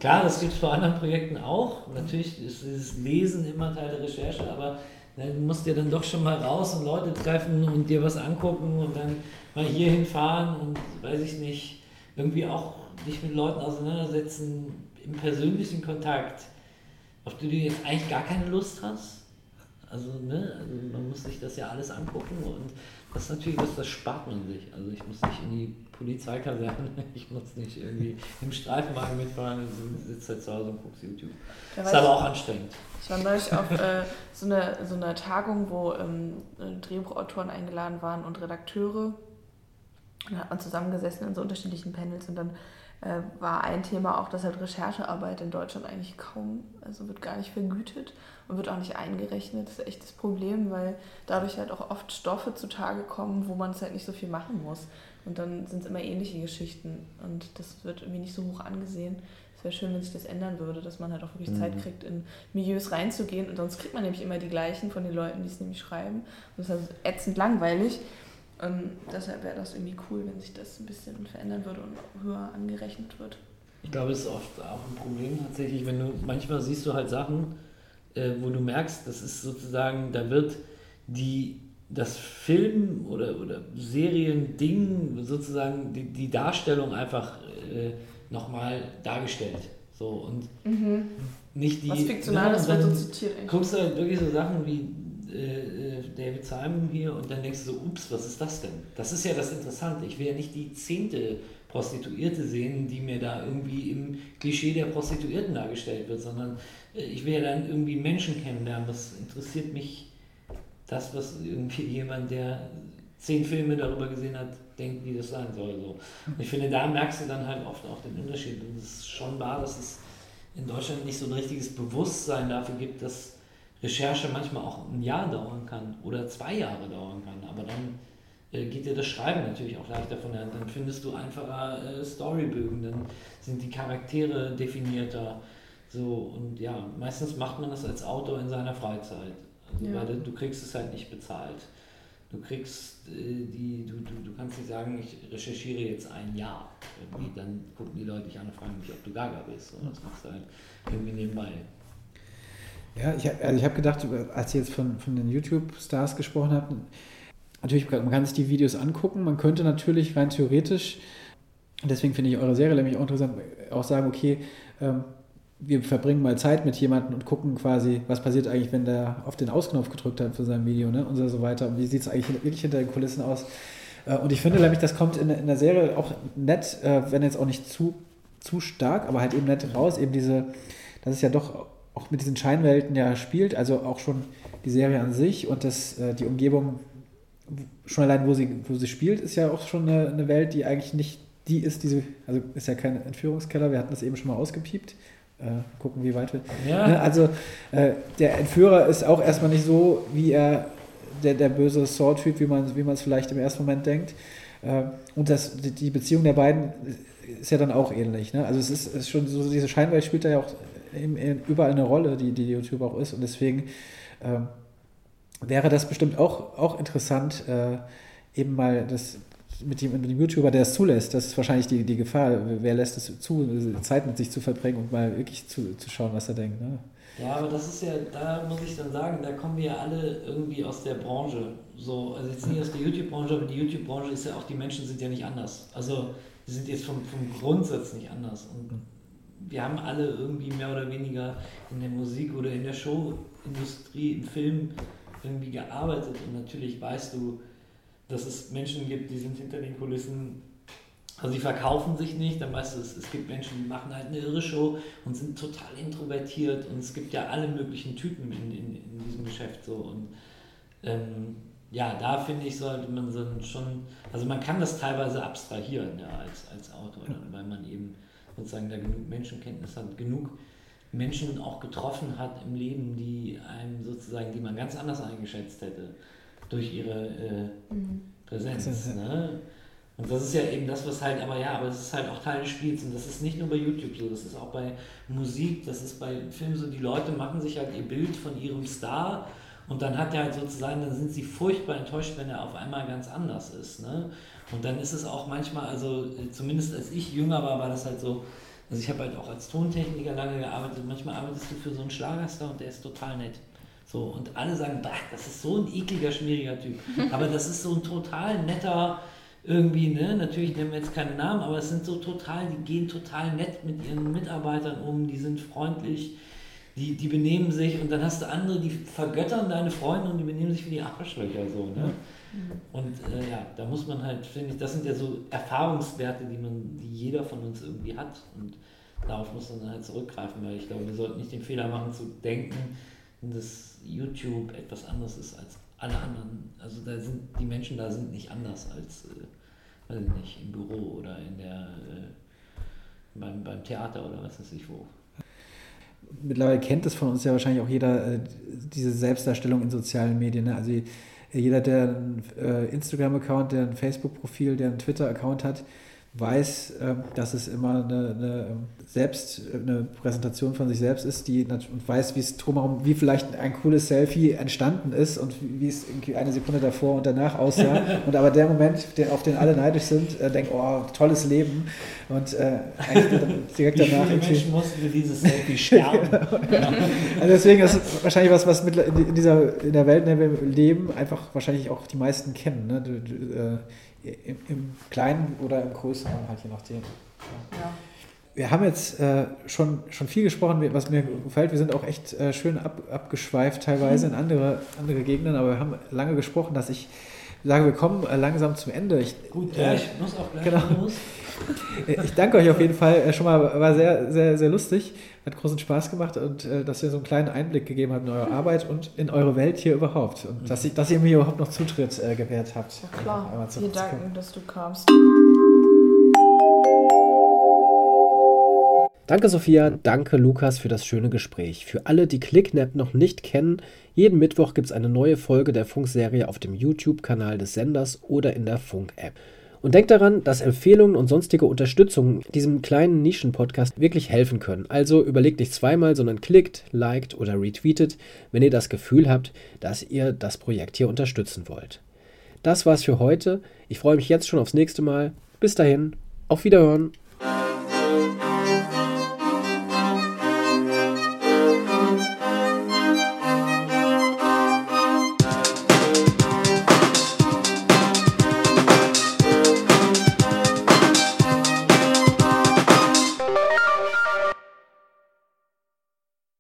klar, das gibt es bei anderen Projekten auch. Natürlich ist dieses Lesen immer Teil der Recherche, aber dann musst du dann doch schon mal raus und Leute treffen und dir was angucken und dann mal hierhin fahren und weiß ich nicht, irgendwie auch dich mit Leuten auseinandersetzen im persönlichen Kontakt, auf die du jetzt eigentlich gar keine Lust hast. Also, ne, also man muss sich das ja alles angucken und das ist natürlich, das, das spart man sich. Also ich muss nicht in die Polizeikaserne, ich muss nicht irgendwie im Streifenwagen mitfahren, ich sitze halt zu Hause und gucke YouTube. Das ist aber auch anstrengend. Ich war neulich auf äh, so, eine, so einer Tagung, wo ähm, Drehbuchautoren eingeladen waren und Redakteure. Und da hat man zusammengesessen in so unterschiedlichen Panels und dann äh, war ein Thema auch, dass halt Recherchearbeit in Deutschland eigentlich kaum, also wird gar nicht vergütet und wird auch nicht eingerechnet. Das ist echt das Problem, weil dadurch halt auch oft Stoffe zutage kommen, wo man es halt nicht so viel machen muss. Und dann sind es immer ähnliche Geschichten und das wird irgendwie nicht so hoch angesehen. Es wäre schön, wenn sich das ändern würde, dass man halt auch wirklich mhm. Zeit kriegt, in Milieus reinzugehen und sonst kriegt man nämlich immer die gleichen von den Leuten, die es nämlich schreiben. Und das ist halt ätzend langweilig. Ähm, deshalb wäre das irgendwie cool, wenn sich das ein bisschen verändern würde und höher angerechnet wird. Ich glaube, es ist oft auch ein Problem tatsächlich, wenn du manchmal siehst du halt Sachen, äh, wo du merkst, das ist sozusagen, da wird die das Film oder, oder Serien-Ding, sozusagen die, die Darstellung einfach äh, nochmal dargestellt. So und mhm. nicht die. Was Fiktionales ne, wird so zitiert eigentlich. Guckst du halt wirklich so Sachen wie äh, äh, David Simon hier und dann denkst du so, ups, was ist das denn? Das ist ja das Interessante. Ich will ja nicht die zehnte Prostituierte sehen, die mir da irgendwie im Klischee der Prostituierten dargestellt wird, sondern äh, ich will ja dann irgendwie Menschen kennenlernen. Das interessiert mich, das, was irgendwie jemand, der zehn Filme darüber gesehen hat, denkt, wie das sein soll. So. Und ich finde, da merkst du dann halt oft auch den Unterschied. Und es ist schon wahr, dass es in Deutschland nicht so ein richtiges Bewusstsein dafür gibt, dass Recherche manchmal auch ein Jahr dauern kann oder zwei Jahre dauern kann. Aber dann äh, geht dir das Schreiben natürlich auch leichter von der Hand. Dann findest du einfacher äh, Storybögen, dann sind die Charaktere definierter. So, und ja, meistens macht man das als Autor in seiner Freizeit. Also, ja. Weil du, kriegst es halt nicht bezahlt. Du kriegst äh, die, du, du, du kannst nicht sagen, ich recherchiere jetzt ein Jahr. Irgendwie, dann gucken die Leute dich an und fragen mich, ob du Gaga bist. So, das machst du halt irgendwie nebenbei. Ja, ich, also ich habe gedacht, als ihr jetzt von, von den YouTube-Stars gesprochen habt, natürlich, man kann sich die Videos angucken, man könnte natürlich rein theoretisch, deswegen finde ich eure Serie nämlich auch interessant, auch sagen, okay, ähm, wir verbringen mal Zeit mit jemandem und gucken quasi, was passiert eigentlich, wenn der auf den Ausknopf gedrückt hat für sein Video ne? und so weiter. Und wie sieht es eigentlich wirklich hinter den Kulissen aus? Äh, und ich finde nämlich, das kommt in, in der Serie auch nett, äh, wenn jetzt auch nicht zu, zu stark, aber halt eben nett raus, eben diese, das ist ja doch auch mit diesen Scheinwelten ja spielt, also auch schon die Serie an sich und das, äh, die Umgebung, schon allein, wo sie, wo sie spielt, ist ja auch schon eine, eine Welt, die eigentlich nicht die ist, diese, also ist ja kein Entführungskeller, wir hatten das eben schon mal ausgepiept. Äh, gucken, wie weit wir. Ja. Ne, also äh, der Entführer ist auch erstmal nicht so, wie er der, der böse Saw-Typ, wie man wie es vielleicht im ersten Moment denkt. Äh, und das, die Beziehung der beiden ist ja dann auch ähnlich. Ne? Also es ist, ist schon so, diese Scheinwelt spielt da ja auch überall eine Rolle, die, die YouTube auch ist. Und deswegen ähm, wäre das bestimmt auch, auch interessant, äh, eben mal das mit dem, mit dem YouTuber, der es zulässt, das ist wahrscheinlich die, die Gefahr. Wer lässt es zu, Zeit mit sich zu verbringen und mal wirklich zu, zu schauen, was er denkt. Ne? Ja, aber das ist ja, da muss ich dann sagen, da kommen wir ja alle irgendwie aus der Branche. So, also jetzt nicht aus der YouTube-Branche, aber die YouTube-Branche ist ja auch, die Menschen sind ja nicht anders. Also die sind jetzt vom, vom Grundsatz nicht anders. Und wir haben alle irgendwie mehr oder weniger in der Musik oder in der Showindustrie, im Film irgendwie gearbeitet. Und natürlich weißt du, dass es Menschen gibt, die sind hinter den Kulissen Also sie verkaufen sich nicht, dann weißt du, es, es gibt Menschen, die machen halt eine irre Show und sind total introvertiert. Und es gibt ja alle möglichen Typen in, in, in diesem Geschäft so. Und ähm, ja, da finde ich, sollte man so schon, also man kann das teilweise abstrahieren ja, als, als Autor, dann, weil man eben sozusagen da genug Menschenkenntnis hat, genug Menschen auch getroffen hat im Leben, die einem sozusagen, die man ganz anders eingeschätzt hätte durch ihre äh, mhm. Präsenz. Ne? Und das ist ja eben das, was halt, aber ja, aber es ist halt auch Teil des Spiels und das ist nicht nur bei YouTube so, das ist auch bei Musik, das ist bei Filmen so, die Leute machen sich halt ihr Bild von ihrem Star und dann hat er halt sozusagen, dann sind sie furchtbar enttäuscht, wenn er auf einmal ganz anders ist. Ne? Und dann ist es auch manchmal, also zumindest als ich jünger war, war das halt so, also ich habe halt auch als Tontechniker lange gearbeitet, manchmal arbeitest du für so einen Schlagerstar und der ist total nett. So, und alle sagen, das ist so ein ekliger, schmieriger Typ. Aber das ist so ein total netter, irgendwie, ne, natürlich nennen wir jetzt keine Namen, aber es sind so total, die gehen total nett mit ihren Mitarbeitern um, die sind freundlich, die, die benehmen sich und dann hast du andere, die vergöttern deine Freunde und die benehmen sich wie die Arschlöcher so, ne? Und äh, ja, da muss man halt, finde ich, das sind ja so Erfahrungswerte, die man, die jeder von uns irgendwie hat und darauf muss man dann halt zurückgreifen, weil ich glaube, wir sollten nicht den Fehler machen zu denken, dass YouTube etwas anderes ist als alle anderen. Also da sind die Menschen da sind nicht anders als, äh, weiß ich nicht, im Büro oder in der äh, beim, beim Theater oder was weiß ich wo. Mittlerweile kennt es von uns ja wahrscheinlich auch jeder, äh, diese Selbstdarstellung in sozialen Medien. Ne? Also jeder, der einen äh, Instagram-Account, der ein Facebook-Profil, der einen Twitter-Account hat, weiß, ähm, dass es immer eine, eine, selbst eine Präsentation von sich selbst ist, die und weiß, wie es drumherum, wie vielleicht ein cooles Selfie entstanden ist und wie es eine Sekunde davor und danach aussah. und aber der Moment, auf den alle neidisch sind, äh, denkt, oh, tolles Leben. Und äh, direkt wie danach. Viele Menschen mussten für dieses Selfie sterben. ja. also deswegen ist es wahrscheinlich was, was in dieser in der Welt, in der wir leben, einfach wahrscheinlich auch die meisten kennen. Ne? Du, du, äh, im, im, Kleinen oder im Größeren, halt je nachdem. Ja. Wir haben jetzt äh, schon, schon viel gesprochen, was mir gefällt. Wir sind auch echt äh, schön ab, abgeschweift, teilweise in andere, andere Gegenden, aber wir haben lange gesprochen, dass ich sage, wir kommen äh, langsam zum Ende. Ich, Gut, ja, ich muss auch gleich genau. Ich danke euch auf jeden Fall äh, schon mal, war sehr, sehr, sehr lustig, hat großen Spaß gemacht und äh, dass ihr so einen kleinen Einblick gegeben habt in eure Arbeit und in eure Welt hier überhaupt und mhm. dass, ich, dass ihr mir überhaupt noch Zutritt äh, gewährt habt. Ja, klar, wir danken, dass du kamst. Danke Sophia, danke Lukas für das schöne Gespräch. Für alle, die ClickNap noch nicht kennen, jeden Mittwoch gibt es eine neue Folge der Funkserie auf dem YouTube-Kanal des Senders oder in der Funk-App. Und denkt daran, dass Empfehlungen und sonstige Unterstützung diesem kleinen Nischen-Podcast wirklich helfen können. Also überlegt nicht zweimal, sondern klickt, liked oder retweetet, wenn ihr das Gefühl habt, dass ihr das Projekt hier unterstützen wollt. Das war's für heute. Ich freue mich jetzt schon aufs nächste Mal. Bis dahin, auf Wiederhören.